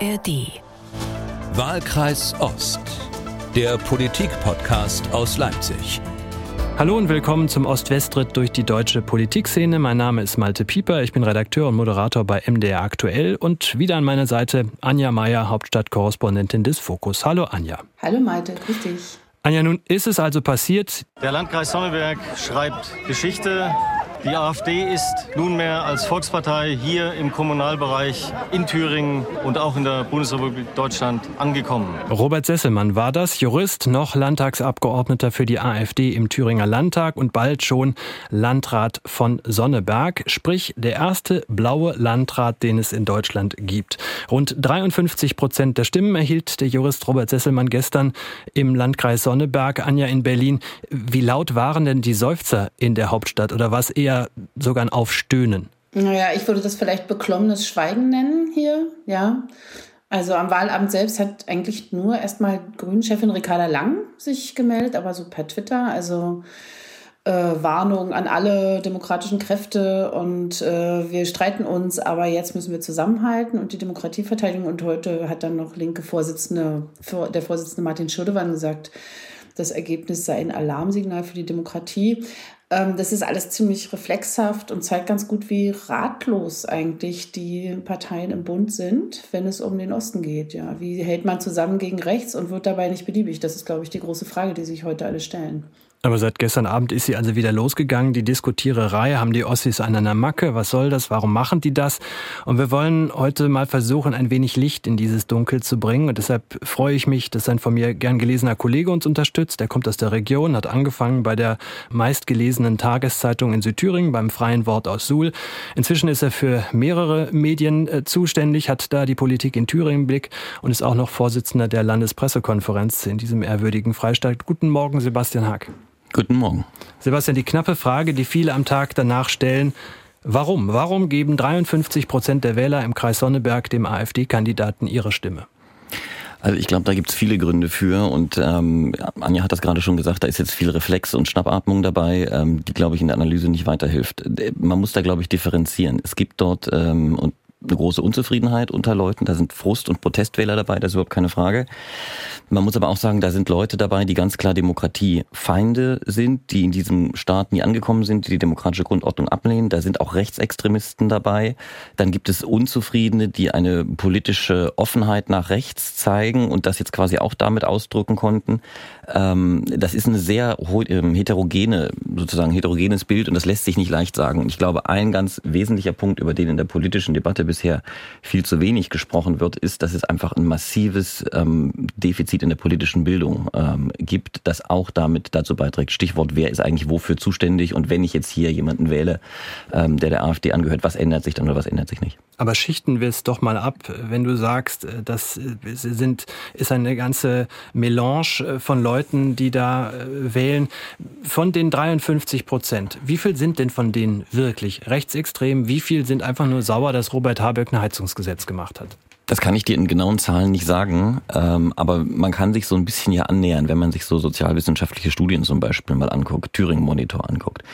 ARD. Wahlkreis Ost. Der Politik-Podcast aus Leipzig. Hallo und willkommen zum Ost-West-Ritt durch die deutsche Politikszene. Mein Name ist Malte Pieper, ich bin Redakteur und Moderator bei MDR Aktuell und wieder an meiner Seite Anja Meier, Hauptstadtkorrespondentin des Fokus. Hallo Anja. Hallo Malte, grüß dich. Anja, nun ist es also passiert. Der Landkreis Sonneberg schreibt Geschichte. Die AfD ist nunmehr als Volkspartei hier im Kommunalbereich in Thüringen und auch in der Bundesrepublik Deutschland angekommen. Robert Sesselmann war das, Jurist, noch Landtagsabgeordneter für die AfD im Thüringer Landtag und bald schon Landrat von Sonneberg, sprich der erste blaue Landrat, den es in Deutschland gibt. Rund 53 Prozent der Stimmen erhielt der Jurist Robert Sesselmann gestern im Landkreis Sonneberg, Anja in Berlin. Wie laut waren denn die Seufzer in der Hauptstadt oder was eher sogar ein Aufstöhnen. Naja, ich würde das vielleicht beklommenes Schweigen nennen hier, ja. Also am Wahlabend selbst hat eigentlich nur erstmal Grünchefin Ricarda Lang sich gemeldet, aber so per Twitter. Also äh, Warnung an alle demokratischen Kräfte und äh, wir streiten uns, aber jetzt müssen wir zusammenhalten und die Demokratie verteidigen. Und heute hat dann noch linke Vorsitzende, der Vorsitzende Martin Schirdewan gesagt, das Ergebnis sei ein Alarmsignal für die Demokratie. Ähm, das ist alles ziemlich reflexhaft und zeigt ganz gut, wie ratlos eigentlich die Parteien im Bund sind, wenn es um den Osten geht. Ja, wie hält man zusammen gegen rechts und wird dabei nicht beliebig? Das ist, glaube ich, die große Frage, die sich heute alle stellen. Aber seit gestern Abend ist sie also wieder losgegangen. Die Diskutiererei haben die Ossis an einer Macke. Was soll das? Warum machen die das? Und wir wollen heute mal versuchen, ein wenig Licht in dieses Dunkel zu bringen. Und deshalb freue ich mich, dass ein von mir gern gelesener Kollege uns unterstützt. Der kommt aus der Region, hat angefangen bei der meistgelesenen Tageszeitung in Südthüringen, beim Freien Wort aus Suhl. Inzwischen ist er für mehrere Medien äh, zuständig, hat da die Politik in Thüringen im Blick und ist auch noch Vorsitzender der Landespressekonferenz in diesem ehrwürdigen Freistaat. Guten Morgen, Sebastian Haag. Guten Morgen. Sebastian, die knappe Frage, die viele am Tag danach stellen, warum? Warum geben 53 Prozent der Wähler im Kreis Sonneberg dem AfD-Kandidaten ihre Stimme? Also ich glaube, da gibt es viele Gründe für und ähm, Anja hat das gerade schon gesagt, da ist jetzt viel Reflex und Schnappatmung dabei, ähm, die, glaube ich, in der Analyse nicht weiterhilft. Man muss da, glaube ich, differenzieren. Es gibt dort, ähm, und eine große Unzufriedenheit unter Leuten. Da sind Frust- und Protestwähler dabei, das ist überhaupt keine Frage. Man muss aber auch sagen, da sind Leute dabei, die ganz klar Demokratiefeinde sind, die in diesem Staat nie angekommen sind, die die demokratische Grundordnung ablehnen. Da sind auch Rechtsextremisten dabei. Dann gibt es Unzufriedene, die eine politische Offenheit nach rechts zeigen und das jetzt quasi auch damit ausdrücken konnten. Ähm, das ist eine sehr ähm, heterogene, sozusagen heterogenes Bild und das lässt sich nicht leicht sagen. Ich glaube, ein ganz wesentlicher Punkt, über den in der politischen Debatte bisher viel zu wenig gesprochen wird, ist, dass es einfach ein massives ähm, Defizit in der politischen Bildung ähm, gibt, das auch damit dazu beiträgt. Stichwort, wer ist eigentlich wofür zuständig? Und wenn ich jetzt hier jemanden wähle, ähm, der der AfD angehört, was ändert sich dann oder was ändert sich nicht? Aber schichten wir es doch mal ab, wenn du sagst, äh, das äh, sind, ist eine ganze Melange äh, von Leuten, die da wählen. Von den 53 Prozent, wie viel sind denn von denen wirklich rechtsextrem? Wie viel sind einfach nur sauer, dass Robert Habeck ein Heizungsgesetz gemacht hat? Das kann ich dir in genauen Zahlen nicht sagen, ähm, aber man kann sich so ein bisschen ja annähern, wenn man sich so sozialwissenschaftliche Studien zum Beispiel mal anguckt, Thüringen Monitor anguckt.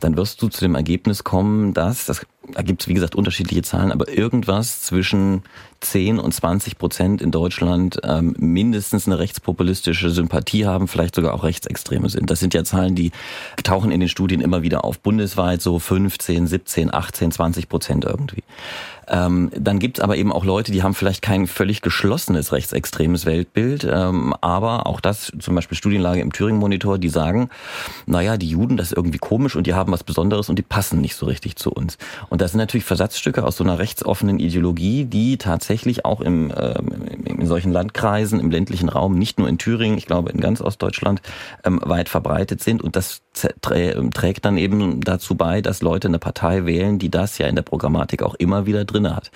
Dann wirst du zu dem Ergebnis kommen, dass, das da gibt es wie gesagt unterschiedliche Zahlen, aber irgendwas zwischen 10 und 20 Prozent in Deutschland ähm, mindestens eine rechtspopulistische Sympathie haben, vielleicht sogar auch Rechtsextreme sind. Das sind ja Zahlen, die tauchen in den Studien immer wieder auf. Bundesweit so 15, 17, 18, 20 Prozent irgendwie. Ähm, dann gibt's aber eben auch Leute, die haben vielleicht kein völlig geschlossenes rechtsextremes Weltbild, ähm, aber auch das, zum Beispiel Studienlage im Thüringen-Monitor, die sagen, naja, die Juden, das ist irgendwie komisch und die haben was Besonderes und die passen nicht so richtig zu uns. Und das sind natürlich Versatzstücke aus so einer rechtsoffenen Ideologie, die tatsächlich auch im, äh, in solchen Landkreisen, im ländlichen Raum, nicht nur in Thüringen, ich glaube in ganz Ostdeutschland, ähm, weit verbreitet sind. Und das trägt dann eben dazu bei, dass Leute eine Partei wählen, die das ja in der Programmatik auch immer wieder drinne hat.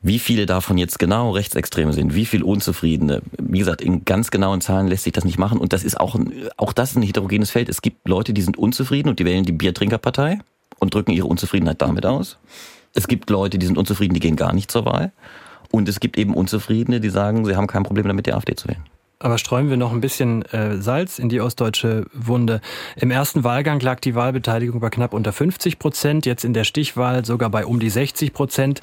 Wie viele davon jetzt genau Rechtsextreme sind, wie viel Unzufriedene, wie gesagt, in ganz genauen Zahlen lässt sich das nicht machen. Und das ist auch, auch das ein heterogenes Feld. Es gibt Leute, die sind unzufrieden und die wählen die Biertrinkerpartei und drücken ihre Unzufriedenheit damit aus. Es gibt Leute, die sind unzufrieden, die gehen gar nicht zur Wahl. Und es gibt eben Unzufriedene, die sagen, sie haben kein Problem damit, die AfD zu wählen. Aber streuen wir noch ein bisschen äh, Salz in die ostdeutsche Wunde. Im ersten Wahlgang lag die Wahlbeteiligung bei knapp unter 50 Prozent, jetzt in der Stichwahl sogar bei um die 60 Prozent.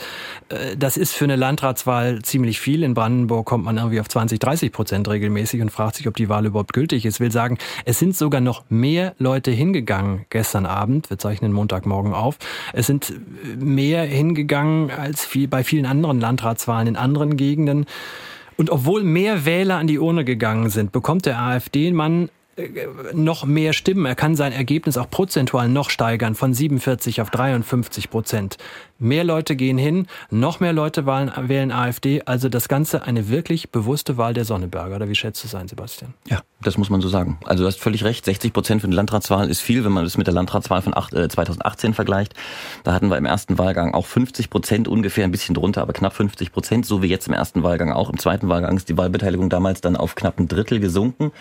Äh, das ist für eine Landratswahl ziemlich viel. In Brandenburg kommt man irgendwie auf 20, 30 Prozent regelmäßig und fragt sich, ob die Wahl überhaupt gültig ist. Will sagen, es sind sogar noch mehr Leute hingegangen gestern Abend. Wir zeichnen Montagmorgen auf. Es sind mehr hingegangen als viel, bei vielen anderen Landratswahlen in anderen Gegenden. Und obwohl mehr Wähler an die Urne gegangen sind, bekommt der AfD-Mann äh, noch mehr Stimmen. Er kann sein Ergebnis auch prozentual noch steigern, von 47 auf 53 Prozent. Mehr Leute gehen hin, noch mehr Leute wählen, wählen AfD. Also das Ganze eine wirklich bewusste Wahl der Sonneberger. Oder wie schätzt du es ein, Sebastian? Ja, das muss man so sagen. Also du hast völlig recht. 60 Prozent für die Landratswahl ist viel, wenn man das mit der Landratswahl von 8, äh, 2018 vergleicht. Da hatten wir im ersten Wahlgang auch 50 Prozent ungefähr, ein bisschen drunter, aber knapp 50 Prozent, so wie jetzt im ersten Wahlgang auch. Im zweiten Wahlgang ist die Wahlbeteiligung damals dann auf knapp ein Drittel gesunken.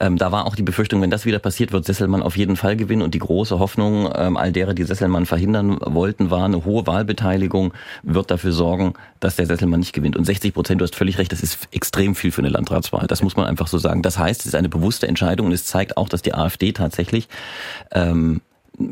Ähm, da war auch die Befürchtung, wenn das wieder passiert, wird Sesselmann auf jeden Fall gewinnen. Und die große Hoffnung ähm, all derer, die Sesselmann verhindern wollten, war eine hohe Wahl Wahlbeteiligung wird dafür sorgen, dass der Sesselmann nicht gewinnt. Und 60 Prozent, du hast völlig recht, das ist extrem viel für eine Landratswahl. Das muss man einfach so sagen. Das heißt, eine bewusste Entscheidung und es zeigt auch, dass die AfD tatsächlich ähm,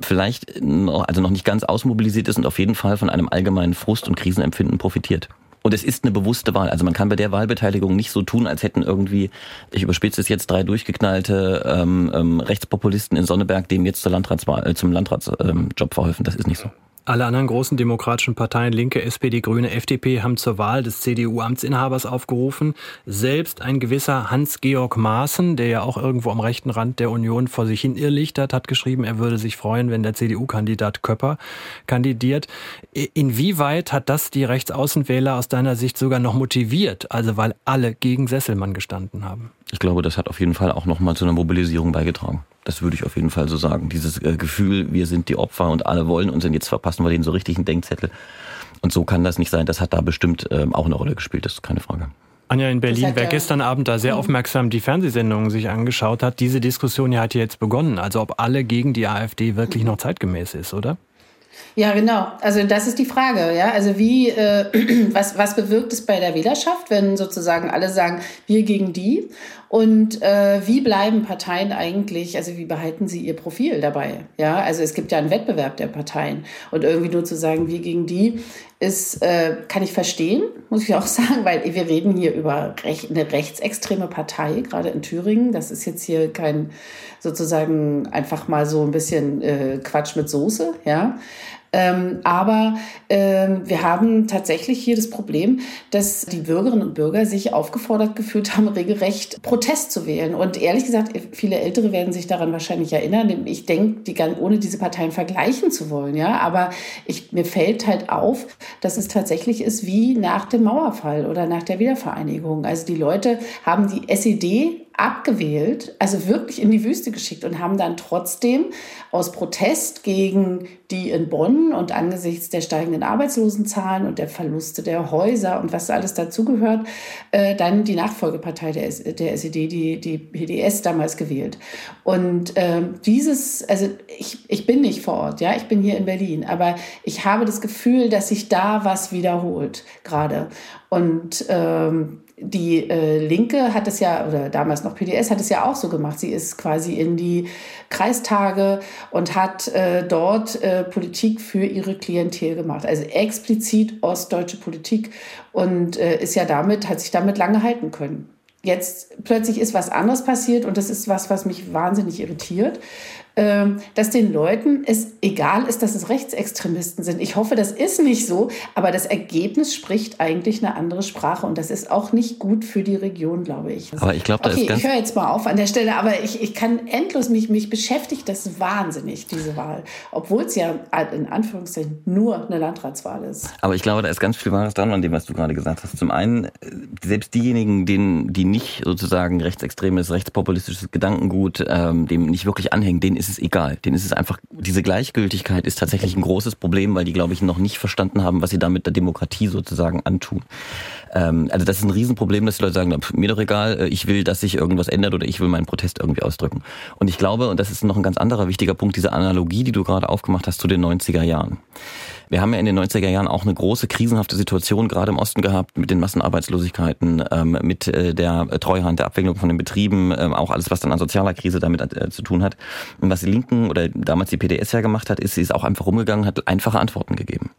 vielleicht noch, also noch nicht ganz ausmobilisiert ist und auf jeden Fall von einem allgemeinen Frust und Krisenempfinden profitiert. Und es ist eine bewusste Wahl. Also man kann bei der Wahlbeteiligung nicht so tun, als hätten irgendwie, ich überspitze es jetzt, drei durchgeknallte ähm, ähm, Rechtspopulisten in Sonneberg dem jetzt zur Landratswahl, äh, zum Landratsjob ähm, verholfen. Das ist nicht so. Alle anderen großen demokratischen Parteien, Linke, SPD, Grüne, FDP, haben zur Wahl des CDU-Amtsinhabers aufgerufen. Selbst ein gewisser Hans-Georg Maaßen, der ja auch irgendwo am rechten Rand der Union vor sich hin irrlichtert, hat geschrieben, er würde sich freuen, wenn der CDU-Kandidat Köpper kandidiert. Inwieweit hat das die Rechtsaußenwähler aus deiner Sicht sogar noch motiviert? Also weil alle gegen Sesselmann gestanden haben. Ich glaube, das hat auf jeden Fall auch nochmal zu einer Mobilisierung beigetragen. Das würde ich auf jeden Fall so sagen. Dieses äh, Gefühl, wir sind die Opfer und alle wollen uns und jetzt verpassen wir denen so richtig einen Denkzettel. Und so kann das nicht sein. Das hat da bestimmt ähm, auch eine Rolle gespielt, das ist keine Frage. Anja in Berlin, wer gestern Abend da sehr mhm. aufmerksam die Fernsehsendungen sich angeschaut hat, diese Diskussion ja hat ja jetzt begonnen. Also ob alle gegen die AfD wirklich noch zeitgemäß ist, oder? Ja, genau. Also das ist die Frage, ja. Also wie, äh, was, was bewirkt es bei der Wählerschaft, wenn sozusagen alle sagen, wir gegen die? Und äh, wie bleiben Parteien eigentlich, also wie behalten sie ihr Profil dabei? Ja, also es gibt ja einen Wettbewerb der Parteien. Und irgendwie nur zu sagen, wir gegen die, ist, äh, kann ich verstehen, muss ich auch sagen, weil wir reden hier über rech eine rechtsextreme Partei, gerade in Thüringen. Das ist jetzt hier kein sozusagen einfach mal so ein bisschen äh, Quatsch mit Soße, ja. Ähm, aber ähm, wir haben tatsächlich hier das Problem, dass die Bürgerinnen und Bürger sich aufgefordert gefühlt haben, regelrecht Protest zu wählen. Und ehrlich gesagt, viele Ältere werden sich daran wahrscheinlich erinnern. Ich denke, die, ohne diese Parteien vergleichen zu wollen, ja. Aber ich, mir fällt halt auf, dass es tatsächlich ist wie nach dem Mauerfall oder nach der Wiedervereinigung. Also die Leute haben die SED abgewählt, also wirklich in die Wüste geschickt und haben dann trotzdem aus Protest gegen die in Bonn und angesichts der steigenden Arbeitslosenzahlen und der Verluste der Häuser und was alles dazugehört, äh, dann die Nachfolgepartei der, der SED, die, die PDS, damals gewählt. Und äh, dieses, also ich, ich bin nicht vor Ort, ja, ich bin hier in Berlin, aber ich habe das Gefühl, dass sich da was wiederholt gerade. Und ähm, die äh, Linke hat es ja, oder damals noch PDS hat es ja auch so gemacht. Sie ist quasi in die Kreistage und hat äh, dort äh, Politik für ihre Klientel gemacht. Also explizit ostdeutsche Politik und äh, ist ja damit, hat sich damit lange halten können. Jetzt plötzlich ist was anderes passiert und das ist was, was mich wahnsinnig irritiert. Ähm, dass den Leuten es egal ist, dass es Rechtsextremisten sind. Ich hoffe, das ist nicht so, aber das Ergebnis spricht eigentlich eine andere Sprache und das ist auch nicht gut für die Region, glaube ich. Aber ich glaube, okay, ich höre jetzt mal auf an der Stelle, aber ich, ich kann endlos mich mich beschäftigt das wahnsinnig diese Wahl, obwohl es ja in Anführungszeichen nur eine Landratswahl ist. Aber ich glaube, da ist ganz viel Wahres dran an dem, was du gerade gesagt hast. Zum einen selbst diejenigen, denen die nicht sozusagen rechtsextremes, rechtspopulistisches Gedankengut, ähm, dem nicht wirklich anhängen, denen ist ist es egal. Denen ist es einfach, diese Gleichgültigkeit ist tatsächlich ein großes Problem, weil die, glaube ich, noch nicht verstanden haben, was sie da mit der Demokratie sozusagen antun. Ähm, also das ist ein Riesenproblem, dass die Leute sagen, mir doch egal, äh, ich will, dass sich irgendwas ändert oder ich will meinen Protest irgendwie ausdrücken. Und ich glaube, und das ist noch ein ganz anderer wichtiger Punkt, diese Analogie, die du gerade aufgemacht hast zu den 90er Jahren. Wir haben ja in den 90er Jahren auch eine große krisenhafte Situation gerade im Osten gehabt mit den Massenarbeitslosigkeiten, ähm, mit äh, der Treuhand, der Abwicklung von den Betrieben, ähm, auch alles, was dann an sozialer Krise damit äh, zu tun hat. Und was die Linken oder damals die PDS ja gemacht hat, ist, sie ist auch einfach rumgegangen, hat einfache Antworten gegeben.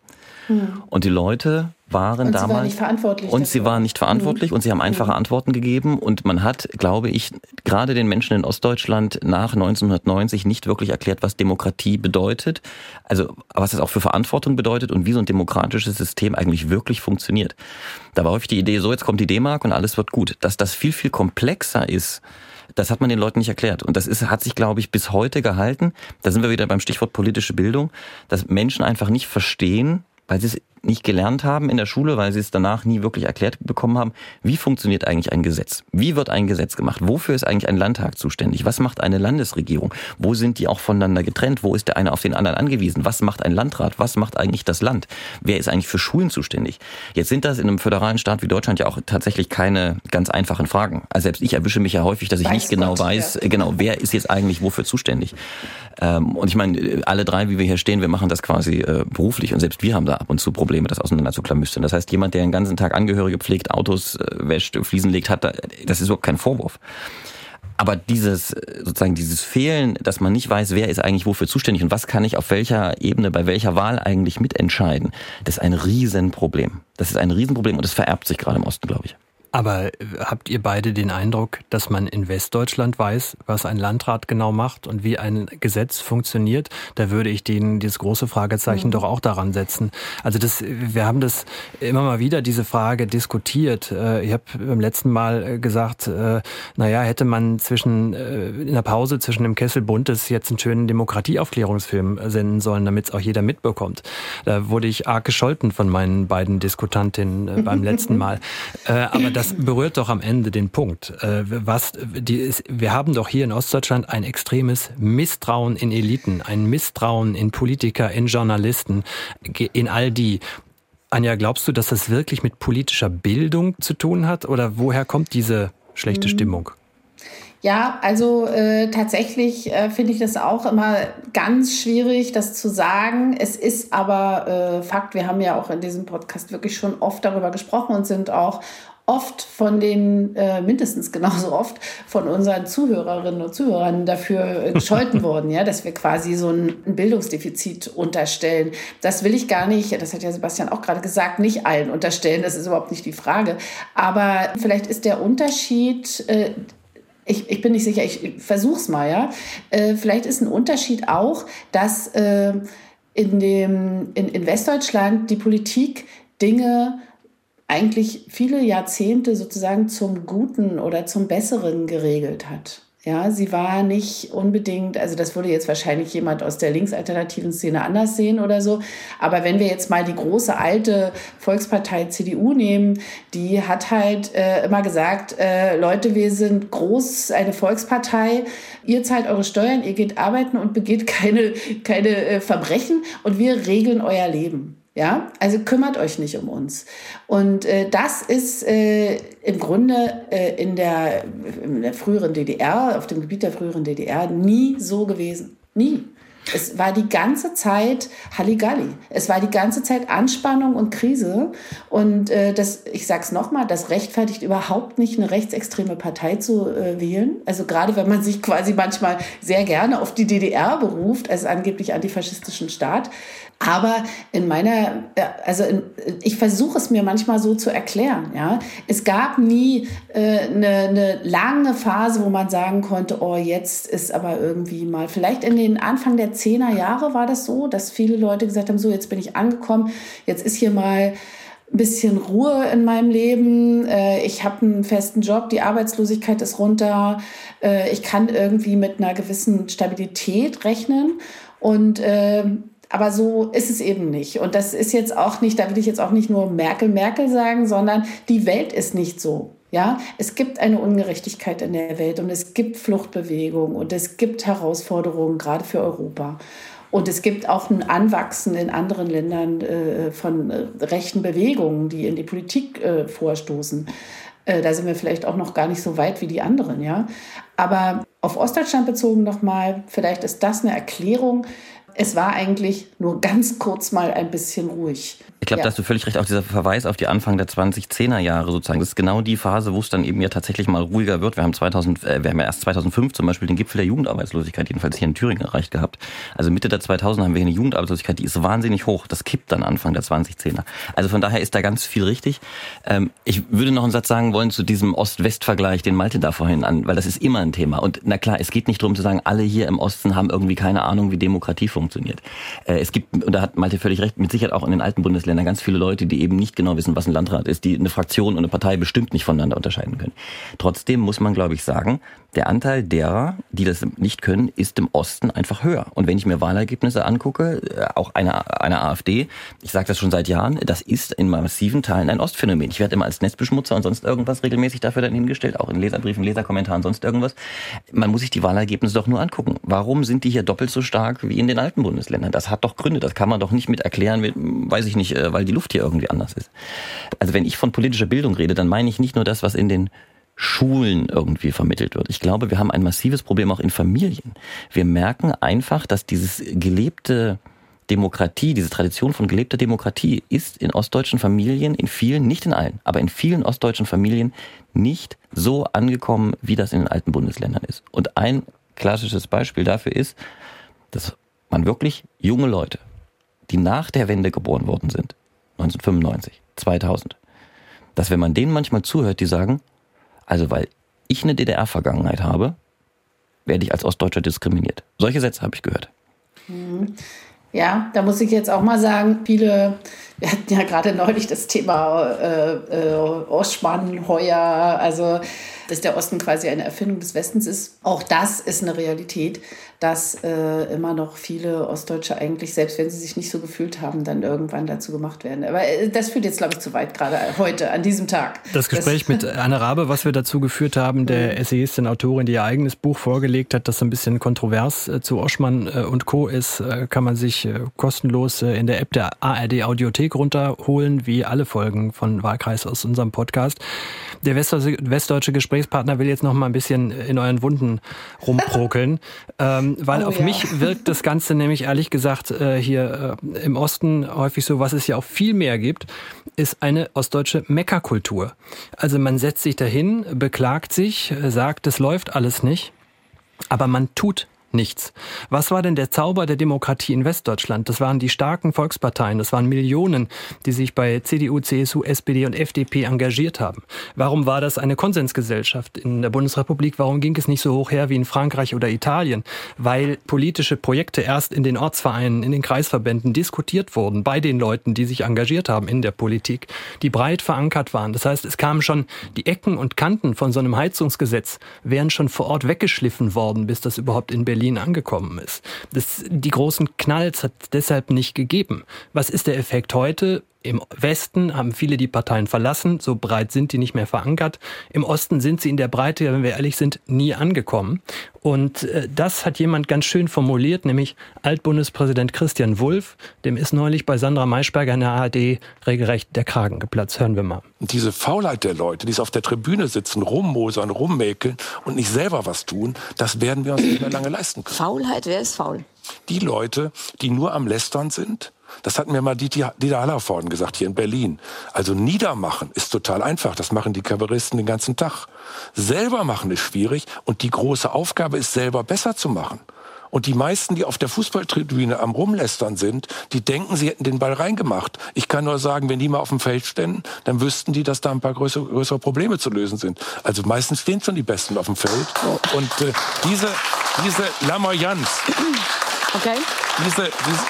Hm. Und die Leute waren und damals. Sie waren nicht verantwortlich. Und sie waren nicht verantwortlich hm. und sie haben einfache hm. Antworten gegeben. Und man hat, glaube ich, gerade den Menschen in Ostdeutschland nach 1990 nicht wirklich erklärt, was Demokratie bedeutet. Also, was es auch für Verantwortung bedeutet und wie so ein demokratisches System eigentlich wirklich funktioniert. Da war häufig die Idee, so, jetzt kommt die D-Mark und alles wird gut. Dass das viel, viel komplexer ist, das hat man den Leuten nicht erklärt. Und das ist, hat sich, glaube ich, bis heute gehalten. Da sind wir wieder beim Stichwort politische Bildung, dass Menschen einfach nicht verstehen, weil sie es nicht gelernt haben in der Schule, weil sie es danach nie wirklich erklärt bekommen haben, wie funktioniert eigentlich ein Gesetz? Wie wird ein Gesetz gemacht? Wofür ist eigentlich ein Landtag zuständig? Was macht eine Landesregierung? Wo sind die auch voneinander getrennt? Wo ist der eine auf den anderen angewiesen? Was macht ein Landrat? Was macht eigentlich das Land? Wer ist eigentlich für Schulen zuständig? Jetzt sind das in einem föderalen Staat wie Deutschland ja auch tatsächlich keine ganz einfachen Fragen. Also selbst ich erwische mich ja häufig, dass ich weiß nicht genau Gott, weiß, ja. genau, wer ist jetzt eigentlich wofür zuständig. Ähm, und ich meine, alle drei, wie wir hier stehen, wir machen das quasi äh, beruflich und selbst wir haben da ab und zu Probleme, das auseinander. Das heißt, jemand, der den ganzen Tag Angehörige pflegt, Autos äh, wäscht, Fliesen legt, hat, das ist überhaupt kein Vorwurf. Aber dieses, sozusagen dieses Fehlen, dass man nicht weiß, wer ist eigentlich wofür zuständig und was kann ich auf welcher Ebene, bei welcher Wahl eigentlich mitentscheiden, das ist ein Riesenproblem. Das ist ein Riesenproblem und das vererbt sich gerade im Osten, glaube ich. Aber äh, habt ihr beide den Eindruck, dass man in Westdeutschland weiß, was ein Landrat genau macht und wie ein Gesetz funktioniert? Da würde ich den, dieses große Fragezeichen mhm. doch auch daran setzen. Also das, wir haben das immer mal wieder, diese Frage diskutiert. Äh, ich habe beim letzten Mal äh, gesagt, naja, hätte man zwischen, in der Pause zwischen dem Kessel Buntes jetzt einen schönen Demokratieaufklärungsfilm senden sollen, damit es auch jeder mitbekommt. Da wurde ich arg gescholten von meinen beiden Diskutantinnen beim letzten Mal. Aber das berührt doch am Ende den Punkt. Äh, was, die wir haben doch hier in Ostdeutschland ein extremes Misstrauen in Eliten, ein Misstrauen in Politiker, in Journalisten, in all die. Anja, glaubst du, dass das wirklich mit politischer Bildung zu tun hat? Oder woher kommt diese schlechte mhm. Stimmung? Ja, also äh, tatsächlich äh, finde ich das auch immer ganz schwierig, das zu sagen. Es ist aber äh, Fakt, wir haben ja auch in diesem Podcast wirklich schon oft darüber gesprochen und sind auch oft von den, äh, mindestens genauso oft von unseren Zuhörerinnen und Zuhörern dafür äh, gescholten worden, ja, dass wir quasi so ein, Bildungsdefizit unterstellen. Das will ich gar nicht, das hat ja Sebastian auch gerade gesagt, nicht allen unterstellen, das ist überhaupt nicht die Frage. Aber vielleicht ist der Unterschied, äh, ich, ich bin nicht sicher, ich versuch's mal, ja. Äh, vielleicht ist ein Unterschied auch, dass äh, in, dem, in, in Westdeutschland die Politik Dinge eigentlich viele Jahrzehnte sozusagen zum Guten oder zum Besseren geregelt hat. Ja, sie war nicht unbedingt, also das würde jetzt wahrscheinlich jemand aus der linksalternativen Szene anders sehen oder so. Aber wenn wir jetzt mal die große alte Volkspartei CDU nehmen, die hat halt äh, immer gesagt, äh, Leute, wir sind groß eine Volkspartei, ihr zahlt eure Steuern, ihr geht arbeiten und begeht keine, keine äh, Verbrechen und wir regeln euer Leben. Ja, also kümmert euch nicht um uns. Und äh, das ist äh, im Grunde äh, in, der, in der früheren DDR, auf dem Gebiet der früheren DDR, nie so gewesen. Nie. Es war die ganze Zeit Halligalli. Es war die ganze Zeit Anspannung und Krise. Und äh, das, ich sage es nochmal, das rechtfertigt überhaupt nicht, eine rechtsextreme Partei zu äh, wählen. Also gerade wenn man sich quasi manchmal sehr gerne auf die DDR beruft, als angeblich antifaschistischen Staat, aber in meiner, also in, ich versuche es mir manchmal so zu erklären. Ja, es gab nie äh, eine, eine lange Phase, wo man sagen konnte, oh, jetzt ist aber irgendwie mal. Vielleicht in den Anfang der Zehner Jahre war das so, dass viele Leute gesagt haben, so jetzt bin ich angekommen, jetzt ist hier mal ein bisschen Ruhe in meinem Leben. Äh, ich habe einen festen Job, die Arbeitslosigkeit ist runter. Äh, ich kann irgendwie mit einer gewissen Stabilität rechnen und äh, aber so ist es eben nicht. Und das ist jetzt auch nicht, da will ich jetzt auch nicht nur Merkel, Merkel sagen, sondern die Welt ist nicht so. Ja, es gibt eine Ungerechtigkeit in der Welt und es gibt Fluchtbewegungen und es gibt Herausforderungen, gerade für Europa. Und es gibt auch ein Anwachsen in anderen Ländern äh, von äh, rechten Bewegungen, die in die Politik äh, vorstoßen. Äh, da sind wir vielleicht auch noch gar nicht so weit wie die anderen, ja. Aber auf Ostdeutschland bezogen nochmal, vielleicht ist das eine Erklärung, es war eigentlich nur ganz kurz mal ein bisschen ruhig. Ich glaube, ja. da hast du völlig recht. Auch dieser Verweis auf die Anfang der 2010er Jahre sozusagen. Das ist genau die Phase, wo es dann eben ja tatsächlich mal ruhiger wird. Wir haben 2000, äh, wir haben ja erst 2005 zum Beispiel den Gipfel der Jugendarbeitslosigkeit jedenfalls hier in Thüringen erreicht gehabt. Also Mitte der 2000er haben wir hier eine Jugendarbeitslosigkeit, die ist wahnsinnig hoch. Das kippt dann Anfang der 2010er. Also von daher ist da ganz viel richtig. Ähm, ich würde noch einen Satz sagen wollen zu diesem Ost-West-Vergleich, den Malte da vorhin an, weil das ist immer ein Thema. Und na klar, es geht nicht darum zu sagen, alle hier im Osten haben irgendwie keine Ahnung, wie Demokratie funktioniert. Äh, es gibt, und da hat Malte völlig recht, mit Sicherheit auch in den alten Bundesländern ganz viele Leute, die eben nicht genau wissen, was ein Landrat ist, die eine Fraktion und eine Partei bestimmt nicht voneinander unterscheiden können. Trotzdem muss man, glaube ich, sagen, der Anteil derer, die das nicht können, ist im Osten einfach höher. Und wenn ich mir Wahlergebnisse angucke, äh, auch einer eine AfD, ich sage das schon seit Jahren, das ist in massiven Teilen ein Ostphänomen. Ich werde immer als Netzbeschmutzer und sonst irgendwas regelmäßig dafür dann hingestellt, auch in Leserbriefen, Leserkommentaren, sonst irgendwas. Man muss sich die Wahlergebnisse doch nur angucken. Warum sind die hier doppelt so stark wie in den alten Bundesländern? Das hat doch Gründe. Das kann man doch nicht mit erklären, weiß ich nicht, äh, weil die Luft hier irgendwie anders ist. Also wenn ich von politischer Bildung rede, dann meine ich nicht nur das, was in den Schulen irgendwie vermittelt wird. Ich glaube, wir haben ein massives Problem auch in Familien. Wir merken einfach, dass dieses gelebte Demokratie, diese Tradition von gelebter Demokratie ist in ostdeutschen Familien, in vielen, nicht in allen, aber in vielen ostdeutschen Familien nicht so angekommen, wie das in den alten Bundesländern ist. Und ein klassisches Beispiel dafür ist, dass man wirklich junge Leute, die nach der Wende geboren worden sind, 1995, 2000, dass wenn man denen manchmal zuhört, die sagen, also weil ich eine DDR-Vergangenheit habe, werde ich als Ostdeutscher diskriminiert. Solche Sätze habe ich gehört. Mhm. Ja, da muss ich jetzt auch mal sagen, viele, wir hatten ja gerade neulich das Thema äh, äh, Ostmann, Heuer, also dass der Osten quasi eine Erfindung des Westens ist. Auch das ist eine Realität dass äh, immer noch viele Ostdeutsche eigentlich, selbst wenn sie sich nicht so gefühlt haben, dann irgendwann dazu gemacht werden. Aber äh, das führt jetzt, glaube ich, zu weit, gerade heute, an diesem Tag. Das Gespräch das, mit Anne Rabe, was wir dazu geführt haben, der mhm. Essayistin, Autorin, die ihr eigenes Buch vorgelegt hat, das ein bisschen kontrovers äh, zu Oschmann äh, und Co. ist, äh, kann man sich äh, kostenlos in der App der ARD Audiothek runterholen, wie alle Folgen von Wahlkreis aus unserem Podcast. Der westdeutsche Gesprächspartner will jetzt noch mal ein bisschen in euren Wunden rumprokeln. ähm, ähm, weil oh, auf ja. mich wirkt das Ganze nämlich ehrlich gesagt äh, hier äh, im Osten häufig so, was es ja auch viel mehr gibt, ist eine ostdeutsche Meckerkultur. Also man setzt sich dahin, beklagt sich, äh, sagt, es läuft alles nicht, aber man tut nichts. Was war denn der Zauber der Demokratie in Westdeutschland? Das waren die starken Volksparteien, das waren Millionen, die sich bei CDU, CSU, SPD und FDP engagiert haben. Warum war das eine Konsensgesellschaft in der Bundesrepublik? Warum ging es nicht so hoch her wie in Frankreich oder Italien? Weil politische Projekte erst in den Ortsvereinen, in den Kreisverbänden diskutiert wurden, bei den Leuten, die sich engagiert haben in der Politik, die breit verankert waren. Das heißt, es kamen schon die Ecken und Kanten von so einem Heizungsgesetz, wären schon vor Ort weggeschliffen worden, bis das überhaupt in Berlin Berlin angekommen ist. Das, die großen Knalls hat es deshalb nicht gegeben. Was ist der Effekt heute? Im Westen haben viele die Parteien verlassen, so breit sind die nicht mehr verankert. Im Osten sind sie in der Breite, wenn wir ehrlich sind, nie angekommen. Und äh, das hat jemand ganz schön formuliert, nämlich Altbundespräsident Christian Wulff. Dem ist neulich bei Sandra Maischberger in der ARD regelrecht der Kragen geplatzt. Hören wir mal. Diese Faulheit der Leute, die auf der Tribüne sitzen, rummosern, rummäkeln und nicht selber was tun, das werden wir uns nicht mehr lange leisten können. Faulheit, wer ist faul? Die Leute, die nur am Lästern sind, das hat mir mal Dieter Hallervorden gesagt hier in Berlin. Also niedermachen ist total einfach. Das machen die Kabaristen den ganzen Tag. Selber machen ist schwierig und die große Aufgabe ist selber besser zu machen. Und die meisten, die auf der Fußballtribüne am Rumlästern sind, die denken, sie hätten den Ball reingemacht. Ich kann nur sagen, wenn die mal auf dem Feld ständen, dann wüssten die, dass da ein paar größere, größere Probleme zu lösen sind. Also meistens stehen schon die Besten auf dem Feld. Und äh, diese, diese Lamoyanz, okay. Diese,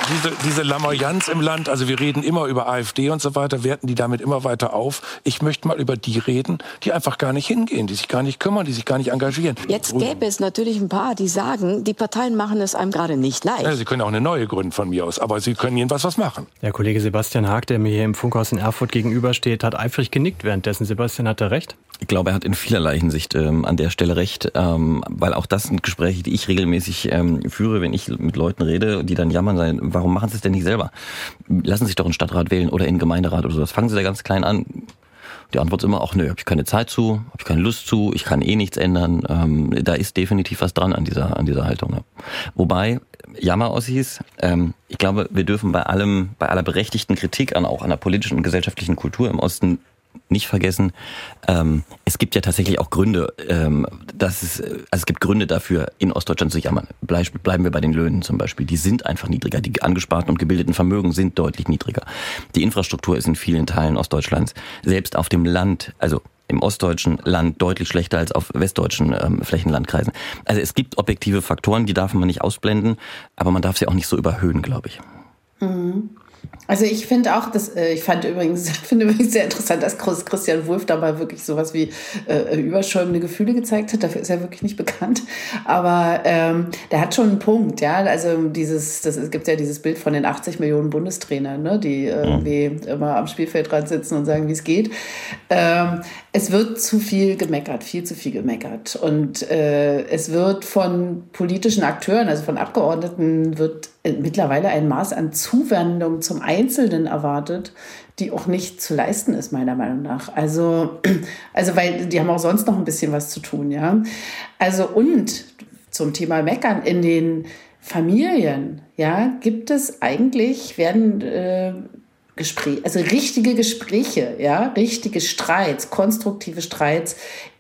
diese, diese, Lamoyanz im Land, also wir reden immer über AfD und so weiter, werten die damit immer weiter auf. Ich möchte mal über die reden, die einfach gar nicht hingehen, die sich gar nicht kümmern, die sich gar nicht engagieren. Jetzt gäbe es natürlich ein paar, die sagen, die Parteien machen es einem gerade nicht leicht. Ja, sie können auch eine neue gründen von mir aus, aber sie können jedenfalls was machen. Der Kollege Sebastian Haag, der mir hier im Funkhaus in Erfurt gegenübersteht, hat eifrig genickt währenddessen. Sebastian hatte recht. Ich glaube, er hat in vielerlei Hinsicht ähm, an der Stelle recht, ähm, weil auch das sind Gespräche, die ich regelmäßig ähm, führe, wenn ich mit Leuten rede, die dann jammern, sein, warum machen sie es denn nicht selber? Lassen Sie sich doch einen Stadtrat wählen oder in Gemeinderat oder so. Das fangen sie da ganz klein an. Die Antwort ist immer auch, nö, habe ich keine Zeit zu, habe ich keine Lust zu, ich kann eh nichts ändern. Ähm, da ist definitiv was dran an dieser, an dieser Haltung. Ja. Wobei, Jammer-Ossis, ähm, ich glaube, wir dürfen bei allem, bei aller berechtigten Kritik an auch an der politischen und gesellschaftlichen Kultur im Osten nicht vergessen, ähm, es gibt ja tatsächlich auch Gründe, ähm, dass es, also es gibt Gründe dafür, in Ostdeutschland zu jammern. Bleiben wir bei den Löhnen zum Beispiel. Die sind einfach niedriger. Die angesparten und gebildeten Vermögen sind deutlich niedriger. Die Infrastruktur ist in vielen Teilen Ostdeutschlands, selbst auf dem Land, also im ostdeutschen Land deutlich schlechter als auf westdeutschen ähm, Flächenlandkreisen. Also es gibt objektive Faktoren, die darf man nicht ausblenden, aber man darf sie auch nicht so überhöhen, glaube ich. Mhm. Also ich finde auch, dass äh, ich fand übrigens, finde übrigens sehr interessant, dass Christian Wulff dabei wirklich sowas wie äh, überschäumende Gefühle gezeigt hat. Dafür ist er wirklich nicht bekannt. Aber ähm, der hat schon einen Punkt, ja. Also dieses, das es gibt ja dieses Bild von den 80 Millionen Bundestrainern, ne, die irgendwie immer am Spielfeldrand sitzen und sagen, wie es geht. Ähm, es wird zu viel gemeckert, viel zu viel gemeckert. Und äh, es wird von politischen Akteuren, also von Abgeordneten, wird mittlerweile ein Maß an Zuwendung zum Einzelnen erwartet, die auch nicht zu leisten ist, meiner Meinung nach. Also, also weil die haben auch sonst noch ein bisschen was zu tun, ja. Also und zum Thema Meckern in den Familien, ja, gibt es eigentlich, werden äh, Gespräche, also richtige Gespräche, ja, richtige Streits, konstruktive Streits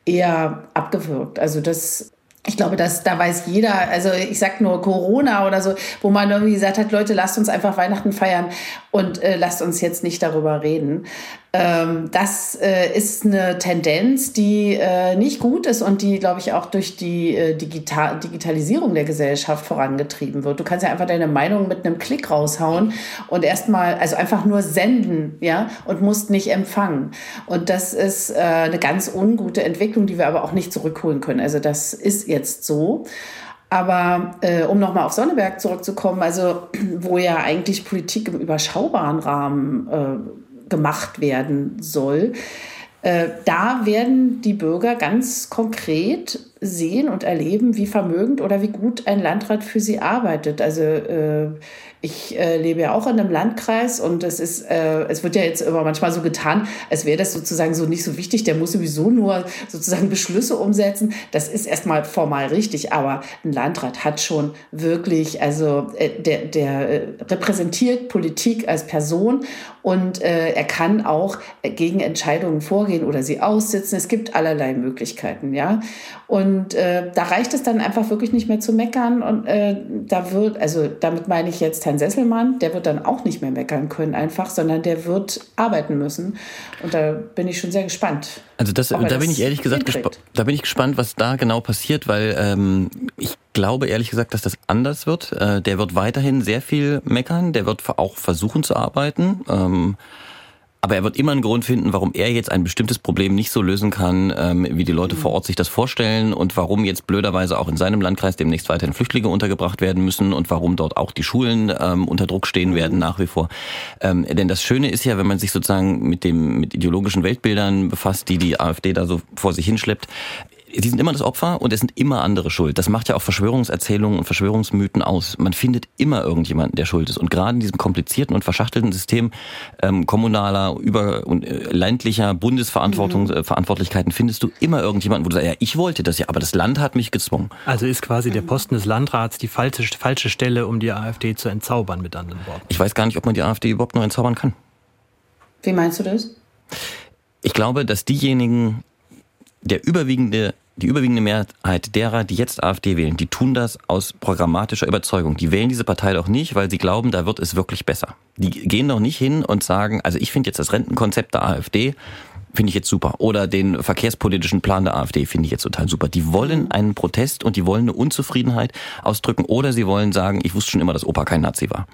eher abgewürgt. Also das ich glaube, dass da weiß jeder, also ich sag nur Corona oder so, wo man irgendwie gesagt hat, Leute, lasst uns einfach Weihnachten feiern und äh, lasst uns jetzt nicht darüber reden. Ähm, das äh, ist eine Tendenz, die äh, nicht gut ist und die, glaube ich, auch durch die äh, Digital Digitalisierung der Gesellschaft vorangetrieben wird. Du kannst ja einfach deine Meinung mit einem Klick raushauen und erstmal, also einfach nur senden, ja, und musst nicht empfangen. Und das ist eine ganz ungute Entwicklung, die wir aber auch nicht zurückholen können. Also das ist jetzt so. Aber äh, um nochmal auf Sonneberg zurückzukommen, also wo ja eigentlich Politik im überschaubaren Rahmen äh, gemacht werden soll. Äh, da werden die Bürger ganz konkret sehen und erleben, wie vermögend oder wie gut ein Landrat für sie arbeitet. Also äh, ich äh, lebe ja auch in einem Landkreis und es ist, es wird ja jetzt immer manchmal so getan, als wäre das sozusagen so nicht so wichtig. Der muss sowieso nur sozusagen Beschlüsse umsetzen. Das ist erstmal formal richtig, aber ein Landrat hat schon wirklich, also der, der repräsentiert Politik als Person und äh, er kann auch gegen Entscheidungen vorgehen oder sie aussitzen. Es gibt allerlei Möglichkeiten, ja. Und äh, da reicht es dann einfach wirklich nicht mehr zu meckern und äh, da wird, also damit meine ich jetzt Herrn Sesselmann, der wird dann auch nicht mehr meckern können einfach, sondern der wird arbeiten müssen. Und da bin ich schon sehr gespannt. Also das, da das bin ich ehrlich gesagt gespannt, da bin ich gespannt, was da genau passiert, weil ähm, ich glaube ehrlich gesagt, dass das anders wird. Äh, der wird weiterhin sehr viel meckern, der wird auch versuchen zu arbeiten. Ähm, aber er wird immer einen Grund finden, warum er jetzt ein bestimmtes Problem nicht so lösen kann, ähm, wie die Leute vor Ort sich das vorstellen und warum jetzt blöderweise auch in seinem Landkreis demnächst weiterhin Flüchtlinge untergebracht werden müssen und warum dort auch die Schulen ähm, unter Druck stehen werden nach wie vor. Ähm, denn das Schöne ist ja, wenn man sich sozusagen mit dem mit ideologischen Weltbildern befasst, die die AfD da so vor sich hinschleppt, sie sind immer das Opfer und es sind immer andere schuld. Das macht ja auch Verschwörungserzählungen und Verschwörungsmythen aus. Man findet immer irgendjemanden, der schuld ist. Und gerade in diesem komplizierten und verschachtelten System ähm, kommunaler, über und äh, ländlicher Bundesverantwortung, mhm. äh, Verantwortlichkeiten findest du immer irgendjemanden, wo du sagst, ja, ich wollte das ja, aber das Land hat mich gezwungen. Also ist quasi der Posten des Landrats die falsche, falsche Stelle, um die AfD zu entzaubern, mit anderen Worten. Ich weiß gar nicht, ob man die AfD überhaupt noch entzaubern kann. Wie meinst du das? Ich glaube, dass diejenigen, der überwiegende, die überwiegende Mehrheit derer, die jetzt AfD wählen, die tun das aus programmatischer Überzeugung. Die wählen diese Partei doch nicht, weil sie glauben, da wird es wirklich besser. Die gehen doch nicht hin und sagen, also ich finde jetzt das Rentenkonzept der AfD Finde ich jetzt super. Oder den verkehrspolitischen Plan der AfD finde ich jetzt total super. Die wollen mhm. einen Protest und die wollen eine Unzufriedenheit ausdrücken oder sie wollen sagen, ich wusste schon immer, dass Opa kein Nazi war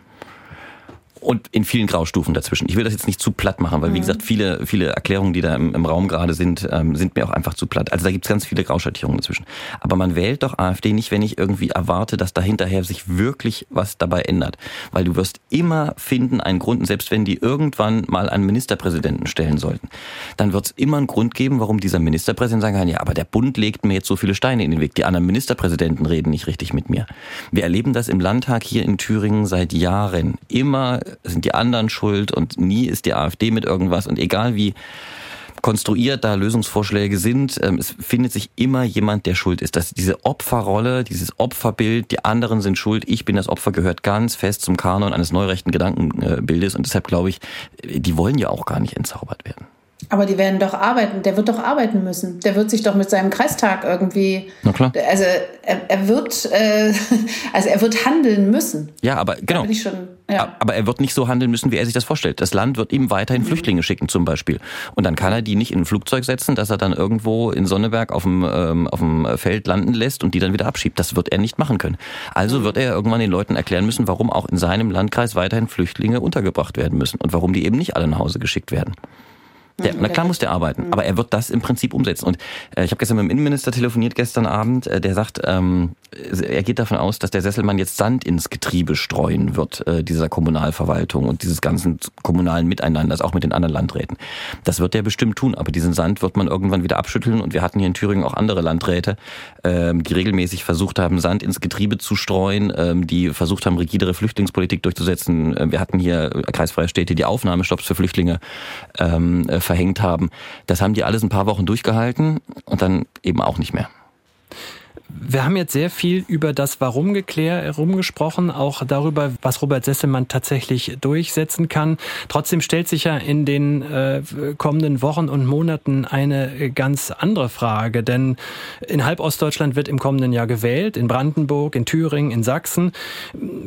und in vielen Graustufen dazwischen. Ich will das jetzt nicht zu platt machen, weil wie mhm. gesagt, viele, viele Erklärungen, die da im, im Raum gerade sind, ähm, sind mir auch einfach zu platt. Also da gibt es ganz viele Grauschattierungen dazwischen. Aber man wählt doch AfD nicht, wenn ich irgendwie erwarte, dass dahinterher sich wirklich was dabei ändert. Weil du wirst immer finden einen Grund, und selbst wenn die irgendwann mal einen Ministerpräsidenten stellen sollten, dann wird es immer einen Grund geben, warum dieser Ministerpräsident sagen kann, ja, aber der Bund legt mir jetzt so viele Steine in den Weg. Die anderen Ministerpräsidenten reden nicht richtig mit mir. Wir erleben das im Landtag hier in Thüringen seit Jahren. Immer sind die anderen schuld und nie ist die AfD mit irgendwas und egal wie konstruiert da Lösungsvorschläge sind, ähm, es findet sich immer jemand, der schuld ist. Dass diese Opferrolle, dieses Opferbild, die anderen sind schuld, ich bin das Opfer, gehört ganz fest zum Kanon eines neurechten Gedankenbildes und deshalb glaube ich, die wollen ja auch gar nicht entzaubert werden. Aber die werden doch arbeiten. Der wird doch arbeiten müssen. Der wird sich doch mit seinem Kreistag irgendwie. Na klar. Also er, er wird, äh, also er wird handeln müssen. Ja, aber genau. Schon, ja. Aber er wird nicht so handeln müssen, wie er sich das vorstellt. Das Land wird ihm weiterhin mhm. Flüchtlinge schicken, zum Beispiel. Und dann kann er die nicht in ein Flugzeug setzen, dass er dann irgendwo in Sonneberg auf dem, ähm, auf dem Feld landen lässt und die dann wieder abschiebt. Das wird er nicht machen können. Also mhm. wird er irgendwann den Leuten erklären müssen, warum auch in seinem Landkreis weiterhin Flüchtlinge untergebracht werden müssen und warum die eben nicht alle nach Hause geschickt werden. Der, na klar muss der arbeiten, aber er wird das im Prinzip umsetzen. Und äh, ich habe gestern mit dem Innenminister telefoniert gestern Abend. Äh, der sagt, ähm, er geht davon aus, dass der Sesselmann jetzt Sand ins Getriebe streuen wird äh, dieser Kommunalverwaltung und dieses ganzen kommunalen Miteinanders, auch mit den anderen Landräten. Das wird er bestimmt tun, aber diesen Sand wird man irgendwann wieder abschütteln. Und wir hatten hier in Thüringen auch andere Landräte, ähm, die regelmäßig versucht haben, Sand ins Getriebe zu streuen, ähm, die versucht haben, rigidere Flüchtlingspolitik durchzusetzen. Äh, wir hatten hier kreisfreie Städte, die Aufnahmestopps für Flüchtlinge ähm, äh, verhängt haben. Das haben die alles ein paar Wochen durchgehalten und dann eben auch nicht mehr. Wir haben jetzt sehr viel über das Warum geklärt, herumgesprochen, auch darüber, was Robert Sesselmann tatsächlich durchsetzen kann. Trotzdem stellt sich ja in den äh, kommenden Wochen und Monaten eine ganz andere Frage, denn in halb Ostdeutschland wird im kommenden Jahr gewählt, in Brandenburg, in Thüringen, in Sachsen.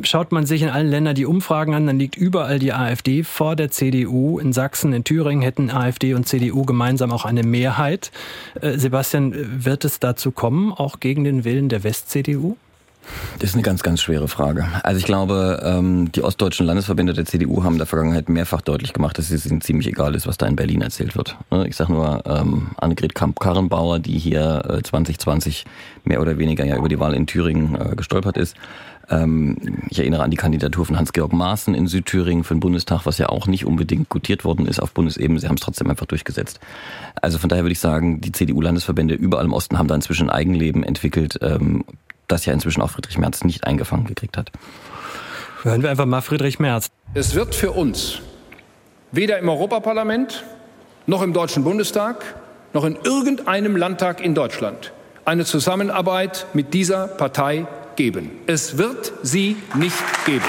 Schaut man sich in allen Ländern die Umfragen an, dann liegt überall die AfD vor der CDU. In Sachsen, in Thüringen hätten AfD und CDU gemeinsam auch eine Mehrheit. Äh, Sebastian, wird es dazu kommen, auch gegen den Willen der West-CDU? Das ist eine ganz, ganz schwere Frage. Also ich glaube, ähm, die ostdeutschen Landesverbände der CDU haben in der Vergangenheit mehrfach deutlich gemacht, dass es ihnen ziemlich egal ist, was da in Berlin erzählt wird. Ne, ich sage nur ähm, Annegret Kamp-Karrenbauer, die hier 2020 äh, mehr oder weniger ja über die Wahl in Thüringen äh, gestolpert ist. Ähm, ich erinnere an die Kandidatur von Hans-Georg Maaßen in Südthüringen für den Bundestag, was ja auch nicht unbedingt gutiert worden ist auf Bundesebene. Sie haben es trotzdem einfach durchgesetzt. Also von daher würde ich sagen, die CDU-Landesverbände überall im Osten haben da inzwischen ein Eigenleben entwickelt, ähm, das ja inzwischen auch Friedrich Merz nicht eingefangen gekriegt hat. Hören wir einfach mal Friedrich Merz. Es wird für uns weder im Europaparlament noch im Deutschen Bundestag noch in irgendeinem Landtag in Deutschland eine Zusammenarbeit mit dieser Partei geben. Es wird sie nicht geben.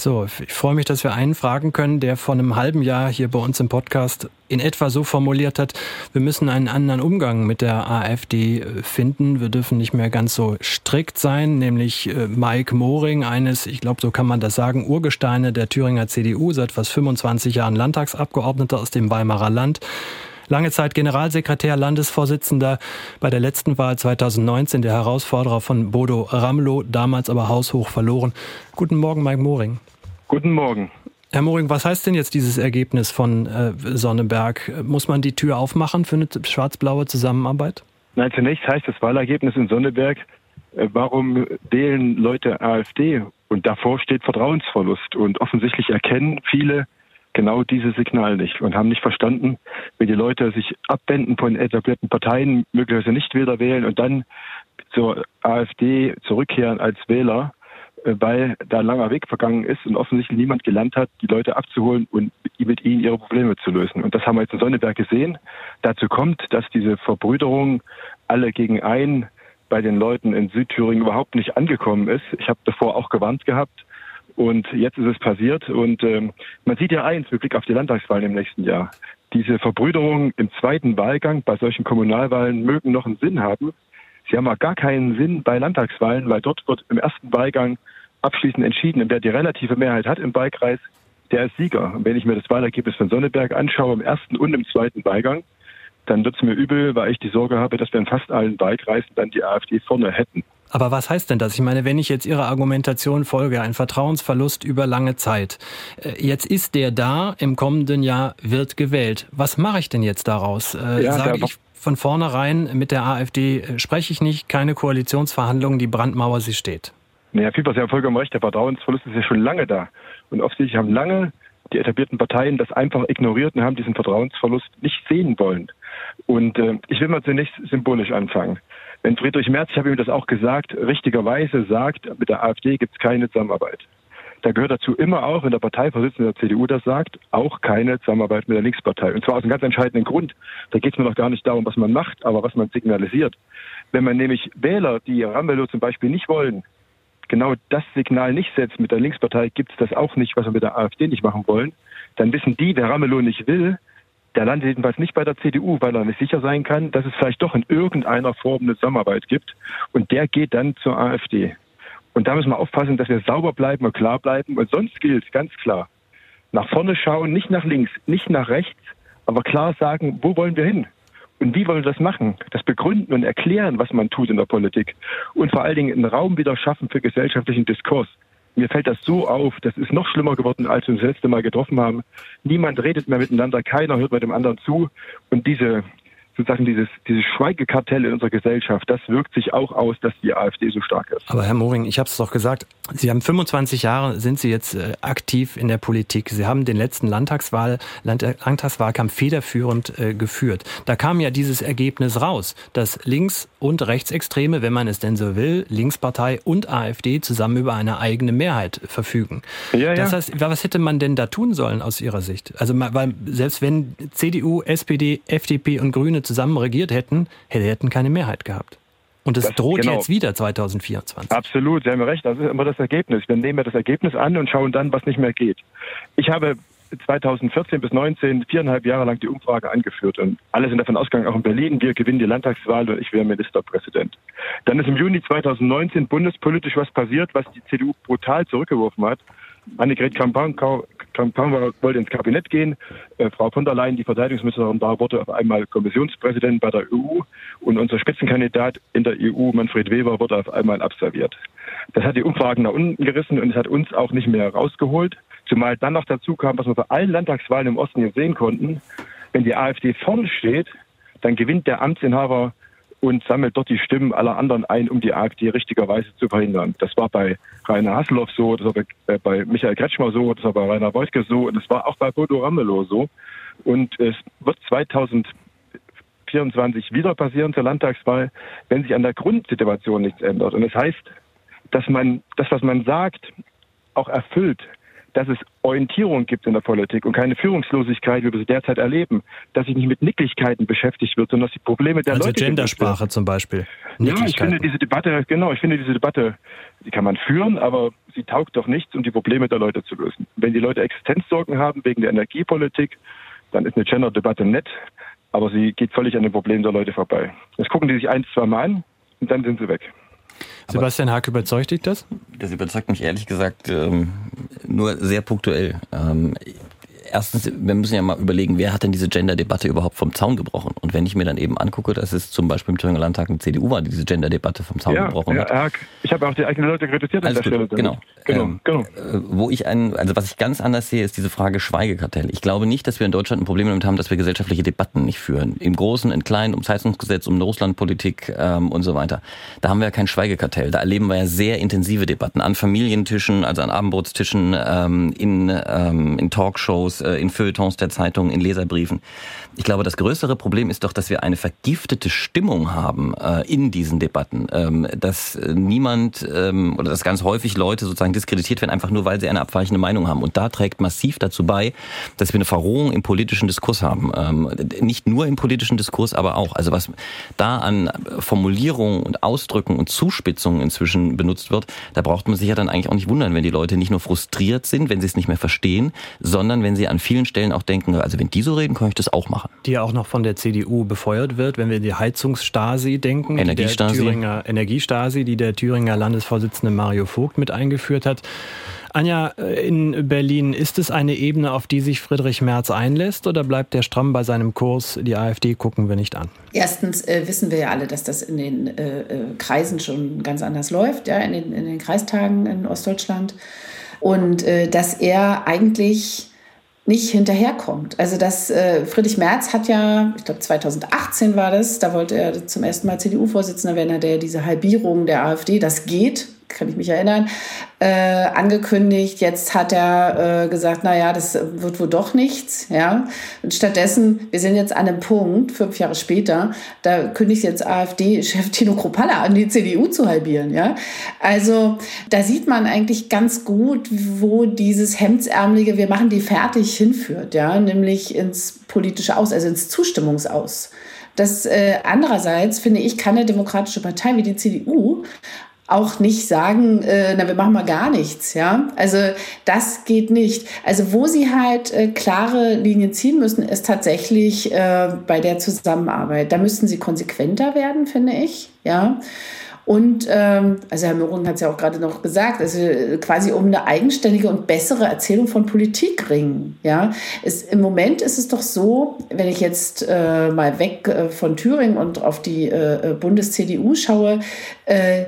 So, ich freue mich, dass wir einen fragen können, der vor einem halben Jahr hier bei uns im Podcast in etwa so formuliert hat, wir müssen einen anderen Umgang mit der AfD äh, finden. Wir dürfen nicht mehr ganz so strikt sein, nämlich äh, Mike Moring, eines, ich glaube, so kann man das sagen, Urgesteine der Thüringer CDU, seit fast 25 Jahren Landtagsabgeordneter aus dem Weimarer Land lange Zeit Generalsekretär, Landesvorsitzender bei der letzten Wahl 2019, der Herausforderer von Bodo Ramlo, damals aber haushoch verloren. Guten Morgen, Mike Moring. Guten Morgen. Herr Moring, was heißt denn jetzt dieses Ergebnis von äh, Sonneberg? Muss man die Tür aufmachen für eine schwarz-blaue Zusammenarbeit? Nein, zunächst heißt das Wahlergebnis in Sonneberg, äh, warum wählen Leute AfD? Und davor steht Vertrauensverlust. Und offensichtlich erkennen viele genau dieses Signal nicht und haben nicht verstanden, wenn die Leute sich abwenden von etablierten Parteien, möglicherweise nicht wieder wählen und dann zur AfD zurückkehren als Wähler, äh, weil da ein langer Weg vergangen ist und offensichtlich niemand gelernt hat, die Leute abzuholen und mit ihnen ihre Probleme zu lösen. Und das haben wir jetzt in Sonneberg gesehen. Dazu kommt, dass diese Verbrüderung alle gegen ein bei den Leuten in Südthüringen überhaupt nicht angekommen ist. Ich habe davor auch gewarnt gehabt, und jetzt ist es passiert. Und ähm, man sieht ja eins mit Blick auf die Landtagswahlen im nächsten Jahr. Diese Verbrüderungen im zweiten Wahlgang bei solchen Kommunalwahlen mögen noch einen Sinn haben. Sie haben aber gar keinen Sinn bei Landtagswahlen, weil dort wird im ersten Wahlgang abschließend entschieden. Wer die relative Mehrheit hat im Wahlkreis, der ist Sieger. Und wenn ich mir das Wahlergebnis von Sonneberg anschaue, im ersten und im zweiten Wahlgang, dann wird es mir übel, weil ich die Sorge habe, dass wir in fast allen Wahlkreisen dann die AfD vorne hätten. Aber was heißt denn das? Ich meine, wenn ich jetzt Ihrer Argumentation folge, ein Vertrauensverlust über lange Zeit. Äh, jetzt ist der da, im kommenden Jahr wird gewählt. Was mache ich denn jetzt daraus? Äh, ja, Sage ich von vornherein, mit der AfD äh, spreche ich nicht, keine Koalitionsverhandlungen, die Brandmauer, sie steht. Naja, Fieber, Sie haben vollkommen recht, der Vertrauensverlust ist ja schon lange da. Und offensichtlich haben lange die etablierten Parteien das einfach ignoriert und haben diesen Vertrauensverlust nicht sehen wollen. Und äh, ich will mal zunächst symbolisch anfangen. Wenn Friedrich Merz, ich habe ihm das auch gesagt, richtigerweise sagt, mit der AfD gibt es keine Zusammenarbeit. Da gehört dazu immer auch, wenn der Parteivorsitzende der CDU das sagt, auch keine Zusammenarbeit mit der Linkspartei. Und zwar aus einem ganz entscheidenden Grund. Da geht es mir noch gar nicht darum, was man macht, aber was man signalisiert. Wenn man nämlich Wähler, die Ramelow zum Beispiel nicht wollen, genau das Signal nicht setzt, mit der Linkspartei gibt es das auch nicht, was wir mit der AfD nicht machen wollen, dann wissen die, wer Ramelow nicht will, der landet jedenfalls nicht bei der CDU, weil er nicht sicher sein kann, dass es vielleicht doch in irgendeiner Form eine Zusammenarbeit gibt. Und der geht dann zur AfD. Und da müssen wir aufpassen, dass wir sauber bleiben und klar bleiben. Und sonst gilt ganz klar, nach vorne schauen, nicht nach links, nicht nach rechts, aber klar sagen, wo wollen wir hin? Und wie wollen wir das machen? Das begründen und erklären, was man tut in der Politik. Und vor allen Dingen einen Raum wieder schaffen für gesellschaftlichen Diskurs. Mir fällt das so auf, das ist noch schlimmer geworden, als wir uns das letzte Mal getroffen haben. Niemand redet mehr miteinander, keiner hört bei dem anderen zu. Und diese sozusagen dieses, dieses Schweigekartell in unserer Gesellschaft, das wirkt sich auch aus, dass die AfD so stark ist. Aber Herr Moring, ich habe es doch gesagt, Sie haben 25 Jahre, sind Sie jetzt äh, aktiv in der Politik. Sie haben den letzten Landtagswahl, Landtagswahlkampf federführend äh, geführt. Da kam ja dieses Ergebnis raus, dass Links- und Rechtsextreme, wenn man es denn so will, Linkspartei und AfD zusammen über eine eigene Mehrheit verfügen. Ja, ja. Das heißt, was hätte man denn da tun sollen aus Ihrer Sicht? Also, weil selbst wenn CDU, SPD, FDP und Grüne zusammen regiert hätten, hätten keine Mehrheit gehabt. Und es droht genau. jetzt wieder 2024. Absolut, Sie haben recht. Das ist immer das Ergebnis. Wir nehmen ja das Ergebnis an und schauen dann, was nicht mehr geht. Ich habe 2014 bis 2019 viereinhalb Jahre lang die Umfrage angeführt und alle sind davon ausgegangen, auch in Berlin, wir gewinnen die Landtagswahl und ich wäre Ministerpräsident. Dann ist im Juni 2019 bundespolitisch was passiert, was die CDU brutal zurückgeworfen hat. Annegret Kramp-Karrenbauer wollte ins Kabinett gehen. Äh, Frau von der Leyen, die Verteidigungsministerin war, wurde auf einmal Kommissionspräsident bei der EU und unser Spitzenkandidat in der EU, Manfred Weber, wurde auf einmal absolviert. Das hat die Umfragen nach unten gerissen und es hat uns auch nicht mehr rausgeholt. Zumal dann noch dazu kam, was wir bei allen Landtagswahlen im Osten jetzt sehen konnten, wenn die AfD vorne steht, dann gewinnt der Amtsinhaber und sammelt dort die Stimmen aller anderen ein, um die AfD richtigerweise zu verhindern. Das war bei Rainer Hasselhoff so, das war bei, äh, bei Michael Kretschmer so, das war bei Rainer Wolfke so und das war auch bei Bodo Ramelow so. Und es wird 2024 wieder passieren zur Landtagswahl, wenn sich an der Grundsituation nichts ändert. Und das heißt, dass man das, was man sagt, auch erfüllt dass es Orientierung gibt in der Politik und keine Führungslosigkeit, wie wir sie derzeit erleben, dass sich nicht mit Nicklichkeiten beschäftigt wird, sondern dass die Probleme der also Leute... Also Gendersprache zum Beispiel. Ja, ich finde diese Debatte, genau, ich finde diese Debatte, die kann man führen, aber sie taugt doch nichts, um die Probleme der Leute zu lösen. Wenn die Leute Existenzsorgen haben wegen der Energiepolitik, dann ist eine Gender-Debatte nett, aber sie geht völlig an den Problemen der Leute vorbei. Das gucken die sich ein, zwei Mal an und dann sind sie weg. Sebastian Hack, überzeugt dich das? Das überzeugt mich ehrlich gesagt ähm, nur sehr punktuell. Ähm, erstens, wir müssen ja mal überlegen, wer hat denn diese Gender-Debatte überhaupt vom Zaun gebrochen? Und wenn ich mir dann eben angucke, dass es zum Beispiel im Thüringer Landtag eine CDU war, die diese Gender-Debatte vom Zaun ja, gebrochen ja, hat. Ich habe auch die eigenen Leute kritisiert an der Stelle. Genau. Genau, ähm, genau. Äh, wo ich einen, also was ich ganz anders sehe, ist diese Frage Schweigekartell. Ich glaube nicht, dass wir in Deutschland ein Problem damit haben, dass wir gesellschaftliche Debatten nicht führen. Im Großen, im Kleinen, ums Heizungsgesetz, um Russlandpolitik ähm, und so weiter. Da haben wir ja kein Schweigekartell. Da erleben wir ja sehr intensive Debatten an Familientischen, also an Abendbrotstischen, ähm, in, ähm, in Talkshows, äh, in Feuilletons der Zeitung, in Leserbriefen. Ich glaube, das größere Problem ist doch, dass wir eine vergiftete Stimmung haben äh, in diesen Debatten, ähm, dass äh, niemand ähm, oder dass ganz häufig Leute sozusagen diskreditiert werden, einfach nur weil sie eine abweichende Meinung haben. Und da trägt massiv dazu bei, dass wir eine Verrohung im politischen Diskurs haben. Ähm, nicht nur im politischen Diskurs, aber auch. Also was da an Formulierungen und Ausdrücken und Zuspitzungen inzwischen benutzt wird, da braucht man sich ja dann eigentlich auch nicht wundern, wenn die Leute nicht nur frustriert sind, wenn sie es nicht mehr verstehen, sondern wenn sie an vielen Stellen auch denken, also wenn die so reden, kann ich das auch machen. Die ja auch noch von der CDU befeuert wird, wenn wir die Heizungsstasi denken. Energiestasi. Die Thüringer Energiestasi, die der Thüringer Landesvorsitzende Mario Vogt mit eingeführt hat. Anja, äh, in Berlin, ist es eine Ebene, auf die sich Friedrich Merz einlässt oder bleibt der stramm bei seinem Kurs, die AfD gucken wir nicht an? Erstens äh, wissen wir ja alle, dass das in den äh, äh, Kreisen schon ganz anders läuft, ja, in den, in den Kreistagen in Ostdeutschland. Und äh, dass er eigentlich nicht hinterherkommt. Also das äh, Friedrich Merz hat ja, ich glaube 2018 war das, da wollte er zum ersten Mal CDU-Vorsitzender werden, hat er diese Halbierung der AfD, das geht, kann ich mich erinnern, äh, angekündigt. Jetzt hat er äh, gesagt, na ja, das wird wohl doch nichts. Ja, und stattdessen, wir sind jetzt an einem Punkt, fünf Jahre später, da kündigt jetzt AfD-Chef Tino Kropalla an, die CDU zu halbieren. Ja, also da sieht man eigentlich ganz gut, wo dieses hemdsärmelige, wir machen die fertig hinführt. Ja, nämlich ins politische Aus, also ins Zustimmungsaus. Das äh, andererseits finde ich, kann eine demokratische Partei wie die CDU auch nicht sagen, äh, na, wir machen mal gar nichts, ja. Also das geht nicht. Also wo sie halt äh, klare Linien ziehen müssen, ist tatsächlich äh, bei der Zusammenarbeit. Da müssten sie konsequenter werden, finde ich, ja. Und ähm, also Herr Möhring hat es ja auch gerade noch gesagt, also quasi um eine eigenständige und bessere Erzählung von Politik ringen. Ja, es, im Moment ist es doch so, wenn ich jetzt äh, mal weg äh, von Thüringen und auf die äh, Bundes-CDU schaue, äh,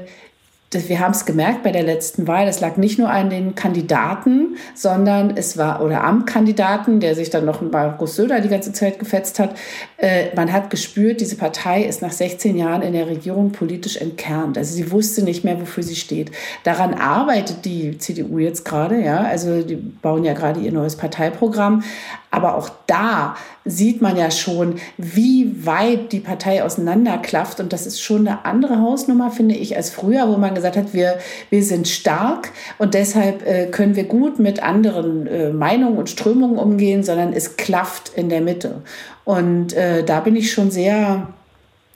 wir haben es gemerkt bei der letzten Wahl, es lag nicht nur an den Kandidaten, sondern es war, oder am Kandidaten, der sich dann noch mit Markus Söder die ganze Zeit gefetzt hat. Äh, man hat gespürt, diese Partei ist nach 16 Jahren in der Regierung politisch entkernt. Also sie wusste nicht mehr, wofür sie steht. Daran arbeitet die CDU jetzt gerade, ja. Also die bauen ja gerade ihr neues Parteiprogramm. Aber auch da sieht man ja schon, wie weit die Partei auseinanderklafft. Und das ist schon eine andere Hausnummer, finde ich, als früher, wo man gesagt hat, wir, wir sind stark und deshalb äh, können wir gut mit anderen äh, Meinungen und Strömungen umgehen, sondern es klafft in der Mitte. Und äh, da bin ich schon sehr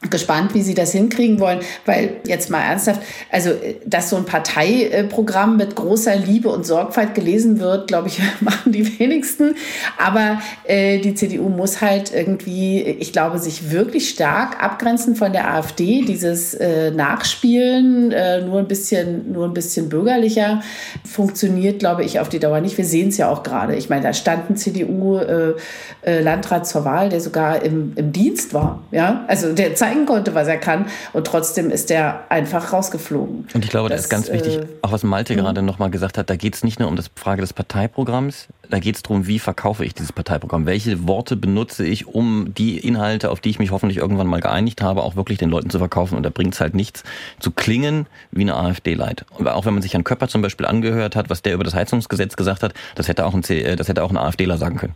gespannt, wie sie das hinkriegen wollen, weil jetzt mal ernsthaft, also dass so ein Parteiprogramm mit großer Liebe und Sorgfalt gelesen wird, glaube ich, machen die wenigsten. Aber äh, die CDU muss halt irgendwie, ich glaube, sich wirklich stark abgrenzen von der AfD. Dieses äh, Nachspielen, äh, nur ein bisschen, nur ein bisschen bürgerlicher, funktioniert, glaube ich, auf die Dauer nicht. Wir sehen es ja auch gerade. Ich meine, da stand ein CDU-Landrat äh, äh, zur Wahl, der sogar im, im Dienst war. Ja, also der zeigt zeigen konnte, was er kann. Und trotzdem ist er einfach rausgeflogen. Und ich glaube, das, das ist ganz wichtig, äh, auch was Malte mh. gerade nochmal gesagt hat, da geht es nicht nur um das Frage des Parteiprogramms, da geht es darum, wie verkaufe ich dieses Parteiprogramm? Welche Worte benutze ich, um die Inhalte, auf die ich mich hoffentlich irgendwann mal geeinigt habe, auch wirklich den Leuten zu verkaufen? Und da bringt es halt nichts zu klingen wie eine AfD-Leit. Auch wenn man sich Herrn Köpper zum Beispiel angehört hat, was der über das Heizungsgesetz gesagt hat, das hätte auch ein, äh, das hätte auch ein AfDler sagen können.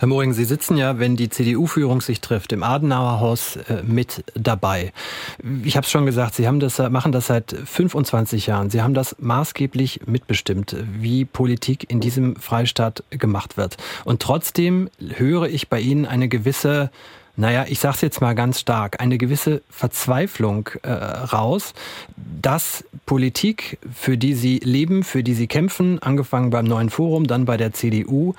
Herr Moring, Sie sitzen ja, wenn die CDU-Führung sich trifft, im Adenauer Haus äh, mit dabei. Ich habe es schon gesagt, Sie haben das, machen das seit 25 Jahren. Sie haben das maßgeblich mitbestimmt, wie Politik in diesem Freistaat gemacht wird. Und trotzdem höre ich bei Ihnen eine gewisse naja, ich sage es jetzt mal ganz stark, eine gewisse Verzweiflung äh, raus, dass Politik, für die Sie leben, für die Sie kämpfen, angefangen beim neuen Forum, dann bei der CDU,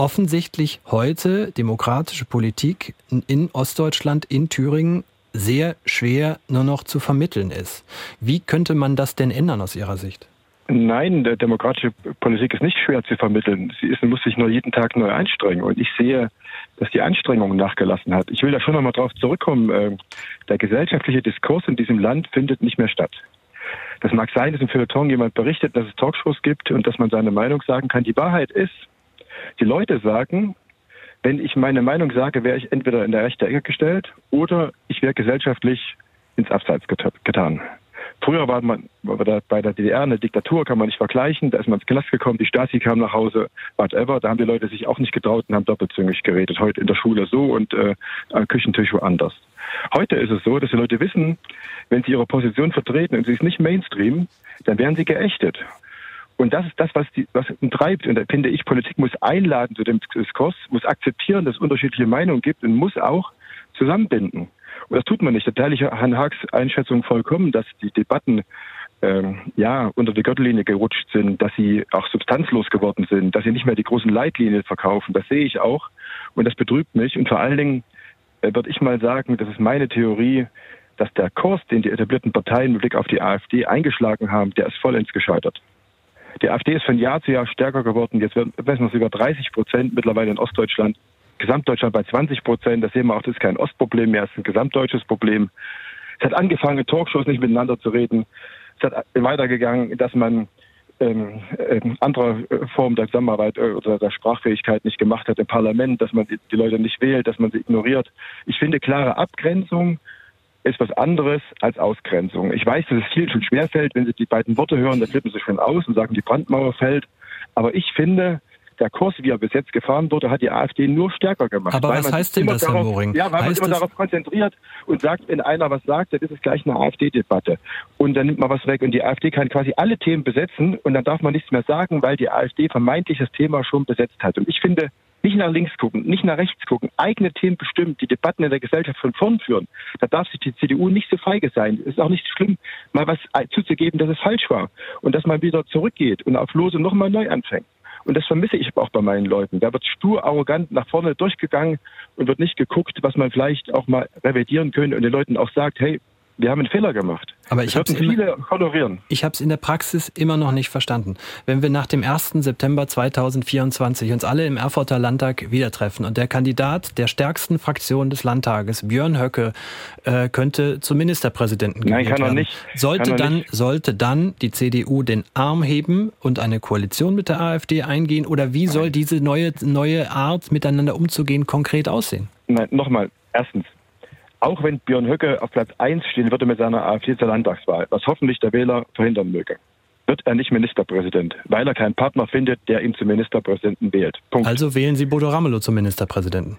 offensichtlich heute demokratische Politik in Ostdeutschland, in Thüringen sehr schwer nur noch zu vermitteln ist. Wie könnte man das denn ändern aus Ihrer Sicht? Nein, demokratische Politik ist nicht schwer zu vermitteln. Sie ist, muss sich nur jeden Tag neu einstrengen. Und ich sehe, dass die Anstrengung nachgelassen hat. Ich will da schon nochmal drauf zurückkommen. Äh, der gesellschaftliche Diskurs in diesem Land findet nicht mehr statt. Das mag sein, dass im Feuilleton jemand berichtet, dass es Talkshows gibt und dass man seine Meinung sagen kann. Die Wahrheit ist, die Leute sagen, wenn ich meine Meinung sage, wäre ich entweder in der rechten Ecke gestellt oder ich wäre gesellschaftlich ins Abseits getan. Früher war man bei der DDR eine Diktatur, kann man nicht vergleichen. Da ist man ins Knast gekommen, die Stasi kam nach Hause, whatever. Da haben die Leute sich auch nicht getraut und haben doppelzüngig geredet. Heute in der Schule so und äh, am Küchentisch woanders. Heute ist es so, dass die Leute wissen, wenn sie ihre Position vertreten und sie ist nicht Mainstream, dann werden sie geächtet. Und das ist das, was, die, was treibt. Und da finde ich, Politik muss einladen zu dem Diskurs, muss akzeptieren, dass es unterschiedliche Meinungen gibt und muss auch zusammenbinden. Und das tut man nicht. Da teile ich Herrn Haags Einschätzung vollkommen, dass die Debatten ähm, ja, unter die Gürtellinie gerutscht sind, dass sie auch substanzlos geworden sind, dass sie nicht mehr die großen Leitlinien verkaufen. Das sehe ich auch und das betrübt mich. Und vor allen Dingen äh, würde ich mal sagen, das ist meine Theorie, dass der Kurs, den die etablierten Parteien mit Blick auf die AfD eingeschlagen haben, der ist vollends gescheitert. Die AfD ist von Jahr zu Jahr stärker geworden. Jetzt werden wir sogar 30 Prozent mittlerweile in Ostdeutschland. Gesamtdeutschland bei 20 Prozent. Das sehen wir auch, das ist kein Ostproblem mehr, es ist ein gesamtdeutsches Problem. Es hat angefangen, Talkshows nicht miteinander zu reden. Es hat weitergegangen, dass man ähm, äh, andere Formen der Zusammenarbeit äh, oder der Sprachfähigkeit nicht gemacht hat im Parlament, dass man die, die Leute nicht wählt, dass man sie ignoriert. Ich finde, klare Abgrenzung ist was anderes als Ausgrenzung. Ich weiß, dass es vielen schon schwerfällt, wenn sie die beiden Worte hören, da flippen sie schon aus und sagen, die Brandmauer fällt. Aber ich finde, der Kurs, wie er bis jetzt gefahren wurde, hat die AfD nur stärker gemacht. Aber was heißt denn das, darauf, Herr Moring? Ja, weil heißt man immer darauf konzentriert und sagt, wenn einer was sagt, dann ist es gleich eine AfD-Debatte. Und dann nimmt man was weg und die AfD kann quasi alle Themen besetzen und dann darf man nichts mehr sagen, weil die AfD vermeintlich das Thema schon besetzt hat. Und ich finde, nicht nach links gucken, nicht nach rechts gucken, eigene Themen bestimmt, die Debatten in der Gesellschaft von vorn führen. Da darf sich die CDU nicht so feige sein. Es ist auch nicht schlimm, mal was zuzugeben, dass es falsch war und dass man wieder zurückgeht und auf Lose nochmal neu anfängt. Und das vermisse ich auch bei meinen Leuten. Da wird stur, arrogant nach vorne durchgegangen und wird nicht geguckt, was man vielleicht auch mal revidieren könnte und den Leuten auch sagt, hey, wir haben einen Fehler gemacht. Aber ich habe viele honorieren. Ich habe es in der Praxis immer noch nicht verstanden. Wenn wir nach dem 1. September 2024 uns alle im Erfurter Landtag wieder treffen und der Kandidat der stärksten Fraktion des Landtages, Björn Höcke, äh, könnte zum Ministerpräsidenten Nein, kann er nicht. Sollte er dann nicht. sollte dann die CDU den Arm heben und eine Koalition mit der AfD eingehen oder wie soll diese neue neue Art miteinander umzugehen konkret aussehen? Nein, nochmal. Erstens, auch wenn Björn Höcke auf Platz 1 stehen würde mit seiner AfD zur Landtagswahl, was hoffentlich der Wähler verhindern möge, wird er nicht Ministerpräsident, weil er keinen Partner findet, der ihn zum Ministerpräsidenten wählt. Punkt. Also wählen Sie Bodo Ramelow zum Ministerpräsidenten.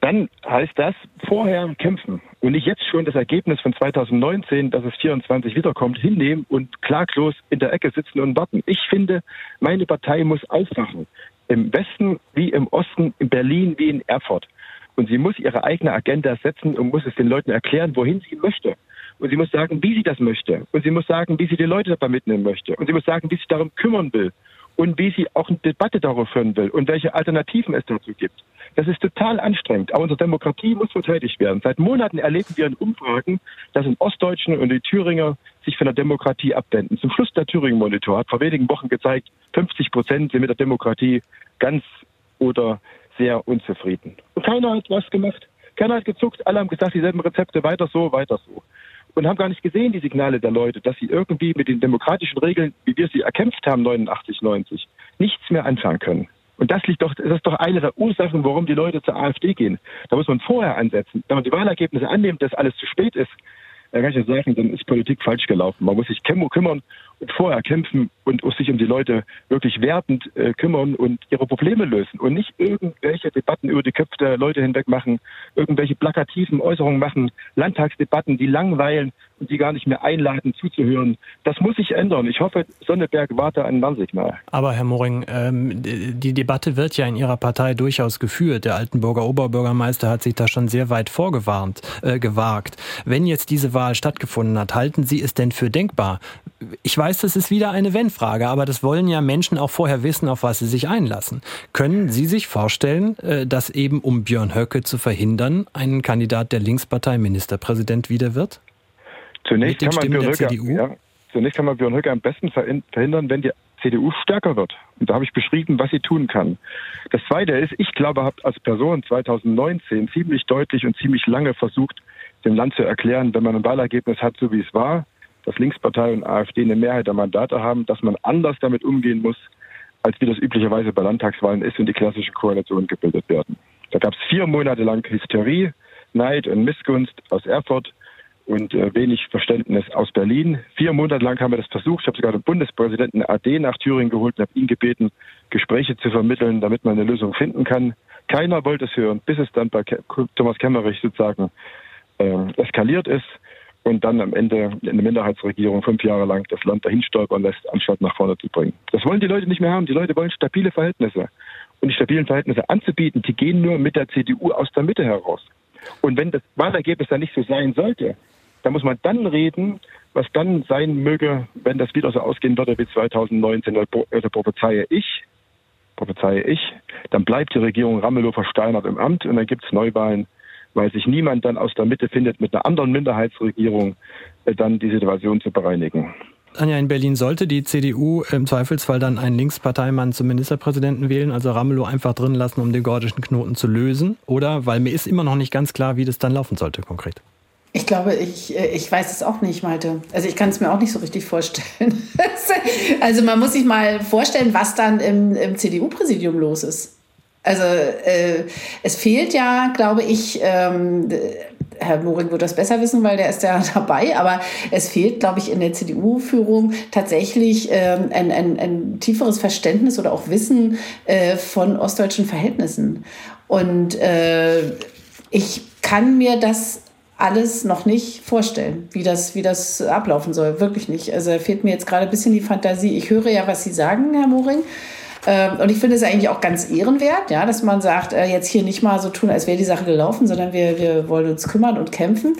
Dann heißt das vorher kämpfen und nicht jetzt schon das Ergebnis von 2019, dass es 24 wiederkommt, hinnehmen und klaglos in der Ecke sitzen und warten. Ich finde, meine Partei muss aufwachen. Im Westen wie im Osten, in Berlin wie in Erfurt. Und sie muss ihre eigene Agenda setzen und muss es den Leuten erklären, wohin sie möchte. Und sie muss sagen, wie sie das möchte. Und sie muss sagen, wie sie die Leute dabei mitnehmen möchte. Und sie muss sagen, wie sie darum kümmern will. Und wie sie auch eine Debatte darauf führen will. Und welche Alternativen es dazu gibt. Das ist total anstrengend. Aber unsere Demokratie muss verteidigt werden. Seit Monaten erleben wir in Umfragen, dass in Ostdeutschen und die Thüringer sich von der Demokratie abwenden. Zum Schluss der Thüringen-Monitor hat vor wenigen Wochen gezeigt, 50 Prozent sind mit der Demokratie ganz oder sehr unzufrieden. Und keiner hat was gemacht. Keiner hat gezuckt. Alle haben gesagt, dieselben Rezepte, weiter so, weiter so. Und haben gar nicht gesehen, die Signale der Leute, dass sie irgendwie mit den demokratischen Regeln, wie wir sie erkämpft haben, 89, 90, nichts mehr anfangen können. Und das liegt doch, das ist doch eine der Ursachen, warum die Leute zur AfD gehen. Da muss man vorher ansetzen. Wenn man die Wahlergebnisse annimmt, dass alles zu spät ist, dann sagen, dann ist Politik falsch gelaufen. Man muss sich kümmern und vorher kämpfen und sich um die Leute wirklich wertend äh, kümmern und ihre Probleme lösen und nicht irgendwelche Debatten über die Köpfe der Leute hinweg machen, irgendwelche plakativen Äußerungen machen, Landtagsdebatten, die langweilen und die gar nicht mehr einladen zuzuhören. Das muss sich ändern. Ich hoffe, Sonneberg warte ein Warnsignal. Aber Herr Moring, ähm, die Debatte wird ja in Ihrer Partei durchaus geführt. Der Altenburger Oberbürgermeister hat sich da schon sehr weit vorgewarnt, äh, gewagt. Wenn jetzt diese Wahl stattgefunden hat, halten Sie es denn für denkbar? Ich weiß, das ist wieder eine Wenn-Frage, aber das wollen ja Menschen auch vorher wissen, auf was sie sich einlassen. Können Sie sich vorstellen, äh, dass eben um Björn Höcke zu verhindern, ein Kandidat der Linkspartei Ministerpräsident wieder wird? Zunächst kann, man Björn Höcke, ja, zunächst kann man Björn Höcke am besten verhindern, wenn die CDU stärker wird. Und da habe ich beschrieben, was sie tun kann. Das Zweite ist, ich glaube, habe als Person 2019 ziemlich deutlich und ziemlich lange versucht, dem Land zu erklären, wenn man ein Wahlergebnis hat, so wie es war, dass Linkspartei und AfD eine Mehrheit der Mandate haben, dass man anders damit umgehen muss, als wie das üblicherweise bei Landtagswahlen ist und die klassischen Koalitionen gebildet werden. Da gab es vier Monate lang Hysterie, Neid und Missgunst aus Erfurt und äh, wenig Verständnis aus Berlin. Vier Monate lang haben wir das versucht. Ich habe sogar den Bundespräsidenten AD nach Thüringen geholt und habe ihn gebeten, Gespräche zu vermitteln, damit man eine Lösung finden kann. Keiner wollte es hören, bis es dann bei Thomas Kemmerich sozusagen äh, eskaliert ist und dann am Ende eine Minderheitsregierung fünf Jahre lang das Land dahin stolpern lässt, anstatt nach vorne zu bringen. Das wollen die Leute nicht mehr haben. Die Leute wollen stabile Verhältnisse. Und die stabilen Verhältnisse anzubieten, die gehen nur mit der CDU aus der Mitte heraus. Und wenn das Wahlergebnis dann nicht so sein sollte, Da muss man dann reden, was dann sein möge, wenn das wieder so ausgehen würde wie 2019. Da prophezeie ich, prophezeie ich, dann bleibt die Regierung Ramelow versteinert im Amt und dann gibt es Neuwahlen, weil sich niemand dann aus der Mitte findet, mit einer anderen Minderheitsregierung äh, dann die Situation zu bereinigen. Anja, in Berlin sollte die CDU im Zweifelsfall dann einen Linksparteimann zum Ministerpräsidenten wählen, also Ramelow einfach drin lassen, um den gordischen Knoten zu lösen? Oder, weil mir ist immer noch nicht ganz klar, wie das dann laufen sollte konkret. Ich glaube, ich, äh, ich weiß es auch nicht, Malte. Also ich kann es mir auch nicht so richtig vorstellen. also man muss sich mal vorstellen, was dann im, im CDU-Präsidium los ist. Also äh, es fehlt ja, glaube ich, ähm, Herr Moring wird das besser wissen, weil der ist ja dabei, aber es fehlt, glaube ich, in der CDU-Führung tatsächlich ähm, ein, ein, ein, tieferes Verständnis oder auch Wissen äh, von ostdeutschen Verhältnissen. Und äh, ich kann mir das alles noch nicht vorstellen, wie das, wie das ablaufen soll. Wirklich nicht. Also fehlt mir jetzt gerade ein bisschen die Fantasie. Ich höre ja, was Sie sagen, Herr Moring. Ähm, und ich finde es eigentlich auch ganz ehrenwert, ja, dass man sagt, äh, jetzt hier nicht mal so tun, als wäre die Sache gelaufen, sondern wir, wir wollen uns kümmern und kämpfen.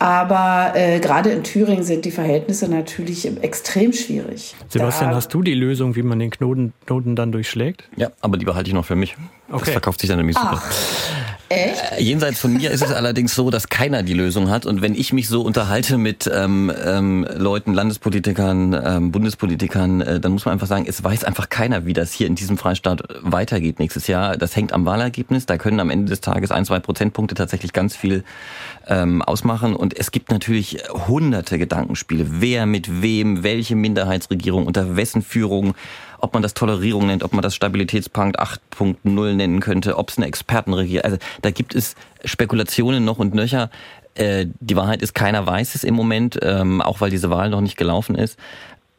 Aber äh, gerade in Thüringen sind die Verhältnisse natürlich extrem schwierig. Sebastian, da, hast du die Lösung, wie man den Knoten, Knoten dann durchschlägt? Ja, aber die behalte ich noch für mich. Okay. Das verkauft sich dann nämlich super. Echt? Äh, jenseits von mir ist es allerdings so, dass keiner die Lösung hat. Und wenn ich mich so unterhalte mit ähm, ähm, Leuten, Landespolitikern, ähm, Bundespolitikern, äh, dann muss man einfach sagen, es weiß einfach keiner, wie das hier in diesem Freistaat weitergeht nächstes Jahr. Das hängt am Wahlergebnis. Da können am Ende des Tages ein, zwei Prozentpunkte tatsächlich ganz viel ähm, ausmachen. Und es gibt natürlich hunderte Gedankenspiele. Wer mit wem, welche Minderheitsregierung, unter wessen Führung ob man das Tolerierung nennt, ob man das Stabilitätspakt 8.0 nennen könnte, ob es eine Expertenregierung, also da gibt es Spekulationen noch und nöcher. Äh, die Wahrheit ist, keiner weiß es im Moment, ähm, auch weil diese Wahl noch nicht gelaufen ist.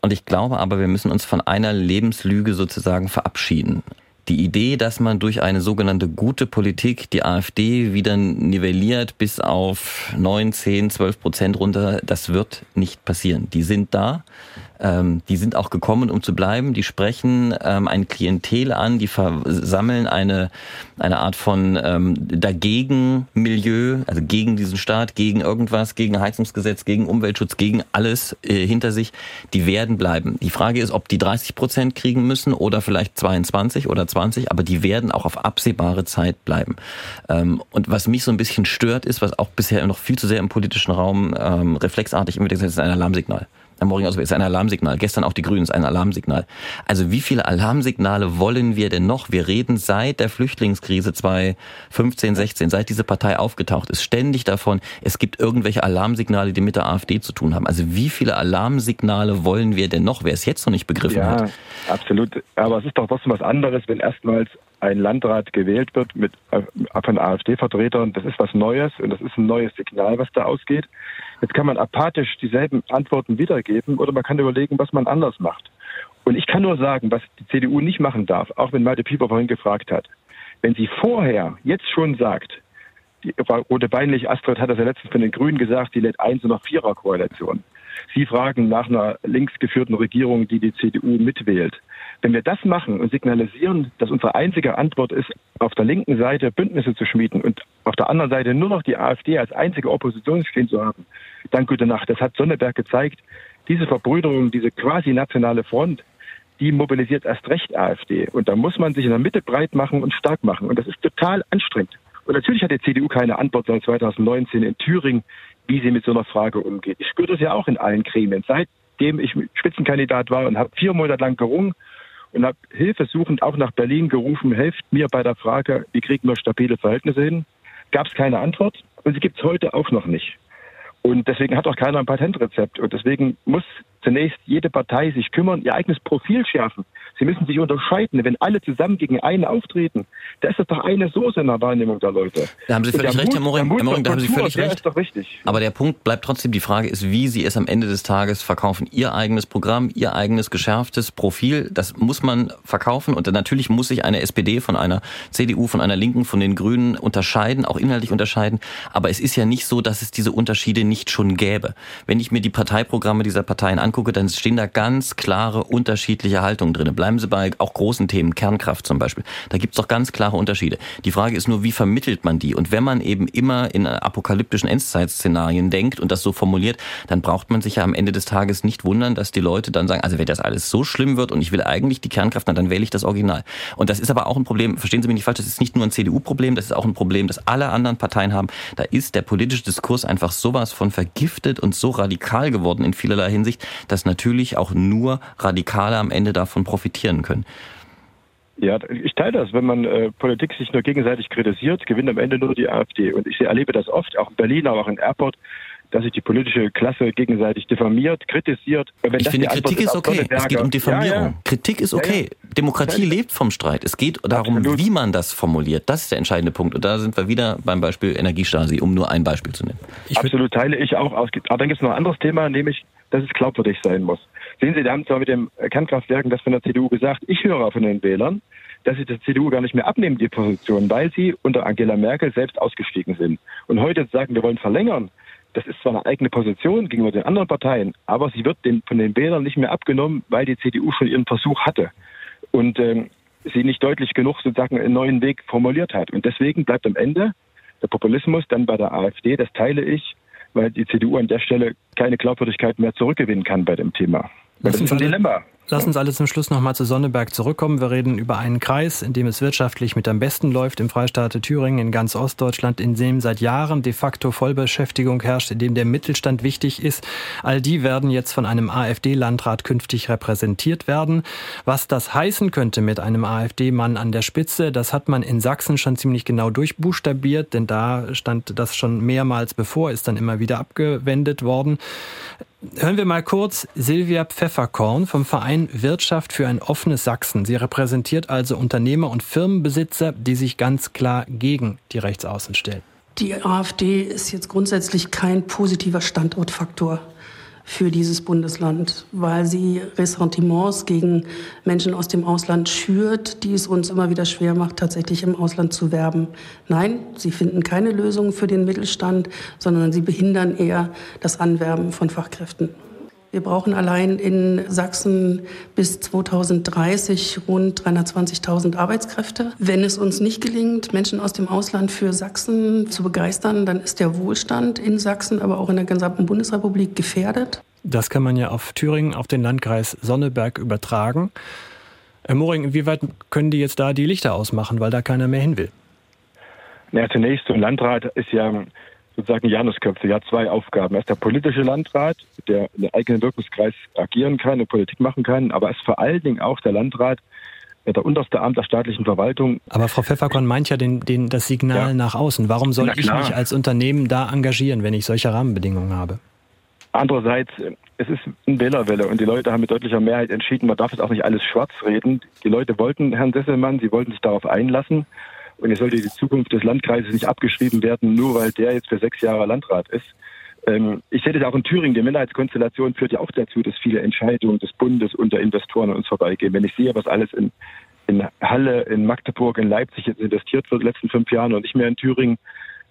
Und ich glaube aber, wir müssen uns von einer Lebenslüge sozusagen verabschieden. Die Idee, dass man durch eine sogenannte gute Politik die AfD wieder nivelliert bis auf 9, 10, 12 Prozent runter, das wird nicht passieren. Die sind da. Ähm, die sind auch gekommen, um zu bleiben. Die sprechen ähm, ein Klientel an, die versammeln eine, eine Art von ähm, Dagegen-Milieu, also gegen diesen Staat, gegen irgendwas, gegen Heizungsgesetz, gegen Umweltschutz, gegen alles äh, hinter sich. Die werden bleiben. Die Frage ist, ob die 30 Prozent kriegen müssen oder vielleicht 22 oder 20, aber die werden auch auf absehbare Zeit bleiben. Ähm, und was mich so ein bisschen stört, ist, was auch bisher noch viel zu sehr im politischen Raum ähm, reflexartig immer gesagt ist, ein Alarmsignal. Am Morgen also ist ein Alarmsignal. Gestern auch die Grünen ist ein Alarmsignal. Also wie viele Alarmsignale wollen wir denn noch? Wir reden seit der Flüchtlingskrise 2015, 16, seit diese Partei aufgetaucht ist, ständig davon, es gibt irgendwelche Alarmsignale, die mit der AfD zu tun haben. Also wie viele Alarmsignale wollen wir denn noch? Wer es jetzt noch nicht begriffen ja, hat. Absolut. Aber es ist doch trotzdem was anderes, wenn erstmals ein Landrat gewählt wird mit, äh, von AfD-Vertretern. Das ist was Neues und das ist ein neues Signal, was da ausgeht. Jetzt kann man apathisch dieselben Antworten wiedergeben oder man kann überlegen, was man anders macht. Und ich kann nur sagen, was die CDU nicht machen darf, auch wenn Malte Pieper vorhin gefragt hat. Wenn sie vorher jetzt schon sagt, die Rote Beinlich Astrid hat das ja letztens von den Grünen gesagt, die lädt eins und noch vierer Koalition. Sie fragen nach einer linksgeführten Regierung, die die CDU mitwählt. Wenn wir das machen und signalisieren, dass unsere einzige Antwort ist, auf der linken Seite Bündnisse zu schmieden und auf der anderen Seite nur noch die AfD als einzige Opposition stehen zu haben, dann gute Nacht. Das hat Sonneberg gezeigt. Diese Verbrüderung, diese quasi nationale Front, die mobilisiert erst recht AfD. Und da muss man sich in der Mitte breit machen und stark machen. Und das ist total anstrengend. Und natürlich hat die CDU keine Antwort seit 2019 in Thüringen, wie sie mit so einer Frage umgeht. Ich spüre das ja auch in allen Gremien. Seitdem ich Spitzenkandidat war und habe vier Monate lang gerungen und habe hilfesuchend auch nach Berlin gerufen, helft mir bei der Frage, wie kriegen wir stabile Verhältnisse hin? Gab es keine Antwort und sie gibt es heute auch noch nicht. Und deswegen hat auch keiner ein Patentrezept. Und deswegen muss zunächst jede Partei sich kümmern, ihr eigenes Profil schärfen. Sie müssen sich unterscheiden. Wenn alle zusammen gegen einen auftreten, da ist das doch eine Soße in der Wahrnehmung der Leute. Da haben Sie völlig recht, Mut, Herr Moring. Herr Moring da haben Sie völlig recht. Ist doch richtig. Aber der Punkt bleibt trotzdem, die Frage ist, wie Sie es am Ende des Tages verkaufen. Ihr eigenes Programm, Ihr eigenes geschärftes Profil, das muss man verkaufen. Und natürlich muss sich eine SPD von einer CDU, von einer Linken, von den Grünen unterscheiden, auch inhaltlich unterscheiden. Aber es ist ja nicht so, dass es diese Unterschiede nicht schon gäbe. Wenn ich mir die Parteiprogramme dieser Parteien angucke, angucke, dann stehen da ganz klare unterschiedliche Haltungen drin. Bleiben Sie bei auch großen Themen, Kernkraft zum Beispiel. Da gibt es doch ganz klare Unterschiede. Die Frage ist nur, wie vermittelt man die? Und wenn man eben immer in apokalyptischen Endzeitszenarien denkt und das so formuliert, dann braucht man sich ja am Ende des Tages nicht wundern, dass die Leute dann sagen, also wenn das alles so schlimm wird und ich will eigentlich die Kernkraft, dann wähle ich das Original. Und das ist aber auch ein Problem, verstehen Sie mich nicht falsch, das ist nicht nur ein CDU-Problem, das ist auch ein Problem, das alle anderen Parteien haben. Da ist der politische Diskurs einfach sowas von vergiftet und so radikal geworden in vielerlei Hinsicht, dass natürlich auch nur Radikale am Ende davon profitieren können. Ja, ich teile das. Wenn man äh, Politik sich nur gegenseitig kritisiert, gewinnt am Ende nur die AfD. Und ich erlebe das oft, auch in Berlin, aber auch in Airport, dass sich die politische Klasse gegenseitig diffamiert, kritisiert. ich finde, Kritik ist, ist okay. Es geht um Diffamierung. Ja, ja. Kritik ist okay. Ja, Demokratie lebt vom Streit. Es geht darum, Absolut. wie man das formuliert. Das ist der entscheidende Punkt. Und da sind wir wieder beim Beispiel Energiestasi, um nur ein Beispiel zu nennen. Ich Absolut teile ich auch. Aber dann gibt es noch ein anderes Thema, nämlich, dass es glaubwürdig sein muss. Sehen Sie, da haben zwar mit den Kernkraftwerken das von der CDU gesagt. Ich höre von den Wählern, dass sie der CDU gar nicht mehr abnehmen, die Position, weil sie unter Angela Merkel selbst ausgestiegen sind. Und heute sagen, wir wollen verlängern. Das ist zwar eine eigene Position gegenüber den anderen Parteien, aber sie wird den, von den Wählern nicht mehr abgenommen, weil die CDU schon ihren Versuch hatte und ähm, sie nicht deutlich genug sozusagen einen neuen Weg formuliert hat. Und deswegen bleibt am Ende der Populismus dann bei der AfD, das teile ich, weil die CDU an der Stelle keine Glaubwürdigkeit mehr zurückgewinnen kann bei dem Thema. Das ist ein Dilemma. Lass uns alle zum Schluss nochmal zu Sonneberg zurückkommen. Wir reden über einen Kreis, in dem es wirtschaftlich mit am besten läuft, im Freistaat Thüringen, in ganz Ostdeutschland, in dem seit Jahren de facto Vollbeschäftigung herrscht, in dem der Mittelstand wichtig ist. All die werden jetzt von einem AfD-Landrat künftig repräsentiert werden. Was das heißen könnte mit einem AfD-Mann an der Spitze, das hat man in Sachsen schon ziemlich genau durchbuchstabiert, denn da stand das schon mehrmals bevor, ist dann immer wieder abgewendet worden. Hören wir mal kurz Silvia Pfefferkorn vom Verein Wirtschaft für ein offenes Sachsen. Sie repräsentiert also Unternehmer und Firmenbesitzer, die sich ganz klar gegen die Rechtsaußen stellen. Die AfD ist jetzt grundsätzlich kein positiver Standortfaktor für dieses Bundesland, weil sie Ressentiments gegen Menschen aus dem Ausland schürt, die es uns immer wieder schwer macht, tatsächlich im Ausland zu werben. Nein, sie finden keine Lösung für den Mittelstand, sondern sie behindern eher das Anwerben von Fachkräften. Wir brauchen allein in Sachsen bis 2030 rund 320.000 Arbeitskräfte. Wenn es uns nicht gelingt, Menschen aus dem Ausland für Sachsen zu begeistern, dann ist der Wohlstand in Sachsen, aber auch in der gesamten Bundesrepublik gefährdet. Das kann man ja auf Thüringen, auf den Landkreis Sonneberg übertragen. Herr Moring, inwieweit können die jetzt da die Lichter ausmachen, weil da keiner mehr hin will? Ja, zunächst, so ein Landrat ist ja sozusagen Janusköpfe. Er hat zwei Aufgaben. Er ist der politische Landrat, der in den eigenen Wirkungskreis agieren kann und Politik machen kann, aber er ist vor allen Dingen auch der Landrat, äh, der unterste Amt der staatlichen Verwaltung. Aber Frau Pfefferkorn meint ja den, den, das Signal ja. nach außen. Warum soll ich mich als Unternehmen da engagieren, wenn ich solche Rahmenbedingungen habe? Andererseits, es ist ein Wählerwelle und die Leute haben mit deutlicher Mehrheit entschieden, man darf jetzt auch nicht alles schwarz reden. Die Leute wollten Herrn Sesselmann, sie wollten sich darauf einlassen. Und es sollte die Zukunft des Landkreises nicht abgeschrieben werden, nur weil der jetzt für sechs Jahre Landrat ist. Ähm, ich sehe das auch in Thüringen. Die Minderheitskonstellation führt ja auch dazu, dass viele Entscheidungen des Bundes und der Investoren an uns vorbeigehen. Wenn ich sehe, was alles in, in Halle, in Magdeburg, in Leipzig jetzt investiert wird in den letzten fünf Jahren und nicht mehr in Thüringen,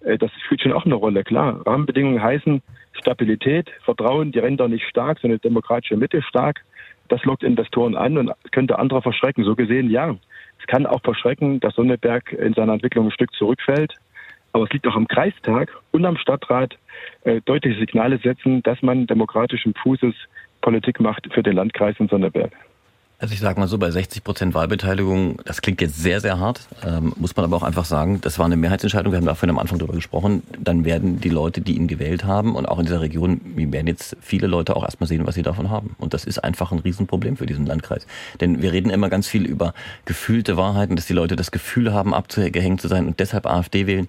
äh, das spielt schon auch eine Rolle. Klar, Rahmenbedingungen heißen Stabilität, Vertrauen, die Ränder nicht stark, sondern demokratische Mitte stark. Das lockt Investoren an und könnte andere verschrecken. So gesehen, ja. Es kann auch verschrecken, dass Sonneberg in seiner Entwicklung ein Stück zurückfällt. Aber es liegt auch am Kreistag und am Stadtrat, äh, deutliche Signale setzen, dass man demokratischen Fußes Politik macht für den Landkreis in Sonneberg. Also ich sage mal so, bei 60 Prozent Wahlbeteiligung, das klingt jetzt sehr, sehr hart, ähm, muss man aber auch einfach sagen, das war eine Mehrheitsentscheidung, wir haben da vorhin am Anfang darüber gesprochen, dann werden die Leute, die ihn gewählt haben und auch in dieser Region, die werden jetzt viele Leute auch erstmal sehen, was sie davon haben. Und das ist einfach ein Riesenproblem für diesen Landkreis. Denn wir reden immer ganz viel über gefühlte Wahrheiten, dass die Leute das Gefühl haben, abgehängt zu sein und deshalb AfD wählen.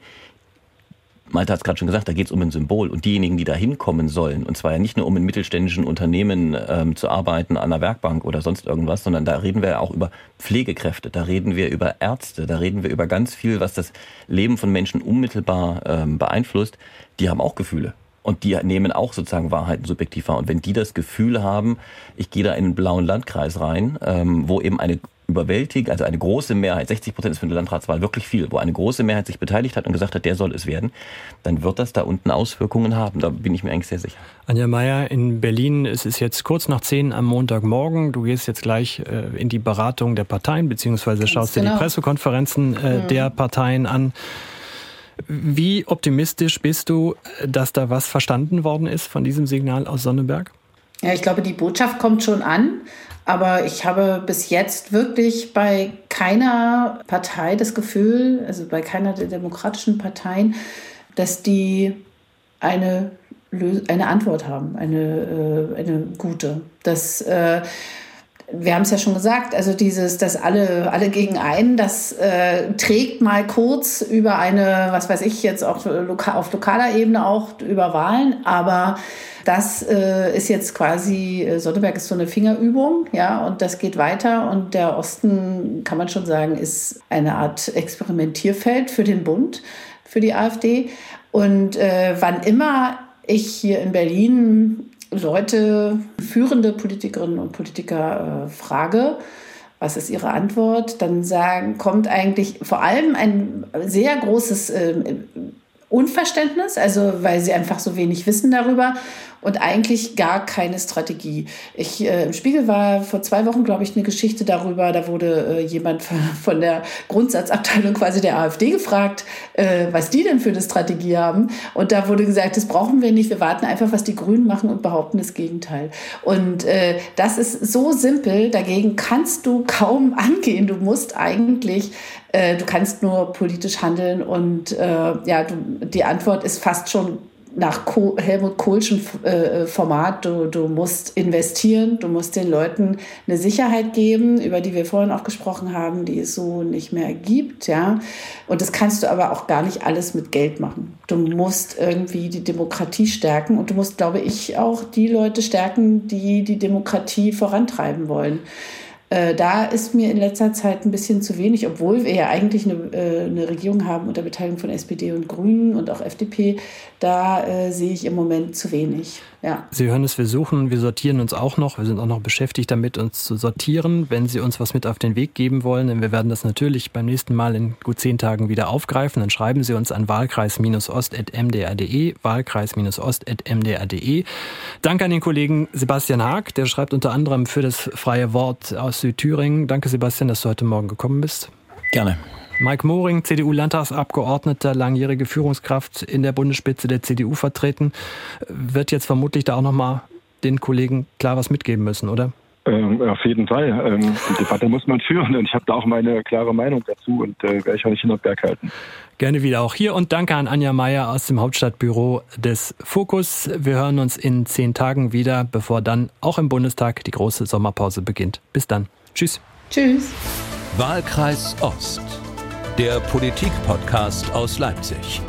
Malte hat es gerade schon gesagt, da geht es um ein Symbol. Und diejenigen, die da hinkommen sollen, und zwar ja nicht nur um in mittelständischen Unternehmen ähm, zu arbeiten, an einer Werkbank oder sonst irgendwas, sondern da reden wir ja auch über Pflegekräfte, da reden wir über Ärzte, da reden wir über ganz viel, was das Leben von Menschen unmittelbar ähm, beeinflusst. Die haben auch Gefühle. Und die nehmen auch sozusagen Wahrheiten subjektiv wahr. Und wenn die das Gefühl haben, ich gehe da in einen blauen Landkreis rein, ähm, wo eben eine überwältigt, also eine große Mehrheit, 60 Prozent ist für eine Landratswahl wirklich viel, wo eine große Mehrheit sich beteiligt hat und gesagt hat, der soll es werden, dann wird das da unten Auswirkungen haben. Da bin ich mir eigentlich sehr sicher. Anja Meier in Berlin, es ist jetzt kurz nach zehn am Montagmorgen. Du gehst jetzt gleich äh, in die Beratung der Parteien, beziehungsweise schaust genau. dir die genau. Pressekonferenzen äh, mhm. der Parteien an. Wie optimistisch bist du, dass da was verstanden worden ist von diesem Signal aus Sonneberg? Ja, ich glaube, die Botschaft kommt schon an. Aber ich habe bis jetzt wirklich bei keiner Partei das Gefühl, also bei keiner der demokratischen Parteien, dass die eine, eine Antwort haben, eine, äh, eine gute. Das, äh, wir haben es ja schon gesagt, also dieses, dass alle, alle gegen einen, das äh, trägt mal kurz über eine, was weiß ich jetzt auch auf lokaler Ebene auch über Wahlen, aber das äh, ist jetzt quasi, äh, Sonneberg ist so eine Fingerübung, ja, und das geht weiter. Und der Osten, kann man schon sagen, ist eine Art Experimentierfeld für den Bund, für die AfD. Und äh, wann immer ich hier in Berlin Leute, führende Politikerinnen und Politiker äh, frage, was ist Ihre Antwort? Dann sagen, kommt eigentlich vor allem ein sehr großes äh, Unverständnis, also weil sie einfach so wenig wissen darüber und eigentlich gar keine Strategie. Ich, äh, Im Spiegel war vor zwei Wochen, glaube ich, eine Geschichte darüber, da wurde äh, jemand von der Grundsatzabteilung quasi der AfD gefragt, äh, was die denn für eine Strategie haben. Und da wurde gesagt, das brauchen wir nicht, wir warten einfach, was die Grünen machen und behaupten das Gegenteil. Und äh, das ist so simpel, dagegen kannst du kaum angehen. Du musst eigentlich äh, du kannst nur politisch handeln und äh, ja, du, die Antwort ist fast schon nach Helmut Kohlschen äh, Format, du, du musst investieren, du musst den Leuten eine Sicherheit geben, über die wir vorhin auch gesprochen haben, die es so nicht mehr gibt, ja. Und das kannst du aber auch gar nicht alles mit Geld machen. Du musst irgendwie die Demokratie stärken und du musst, glaube ich, auch die Leute stärken, die die Demokratie vorantreiben wollen. Äh, da ist mir in letzter Zeit ein bisschen zu wenig, obwohl wir ja eigentlich eine, äh, eine Regierung haben unter Beteiligung von SPD und Grünen und auch FDP. Da äh, sehe ich im Moment zu wenig. Ja. Sie hören es, wir suchen, wir sortieren uns auch noch. Wir sind auch noch beschäftigt damit, uns zu sortieren. Wenn Sie uns was mit auf den Weg geben wollen, denn wir werden das natürlich beim nächsten Mal in gut zehn Tagen wieder aufgreifen, dann schreiben Sie uns an wahlkreis-ost.mdr.de, wahlkreis-ost.mdr.de. Danke an den Kollegen Sebastian Haag, der schreibt unter anderem für das Freie Wort aus Südthüringen. Danke, Sebastian, dass du heute Morgen gekommen bist. Gerne. Mike Moring, CDU-Landtagsabgeordneter, langjährige Führungskraft in der Bundesspitze der CDU vertreten, wird jetzt vermutlich da auch nochmal den Kollegen klar was mitgeben müssen, oder? Ähm, auf jeden Fall. Ähm, die Debatte muss man führen und ich habe da auch meine klare Meinung dazu und äh, werde ich auch nicht hinter Berg halten. Gerne wieder auch hier und danke an Anja Meier aus dem Hauptstadtbüro des Fokus. Wir hören uns in zehn Tagen wieder, bevor dann auch im Bundestag die große Sommerpause beginnt. Bis dann. Tschüss. Tschüss. Wahlkreis Ost der Politik-Podcast aus Leipzig.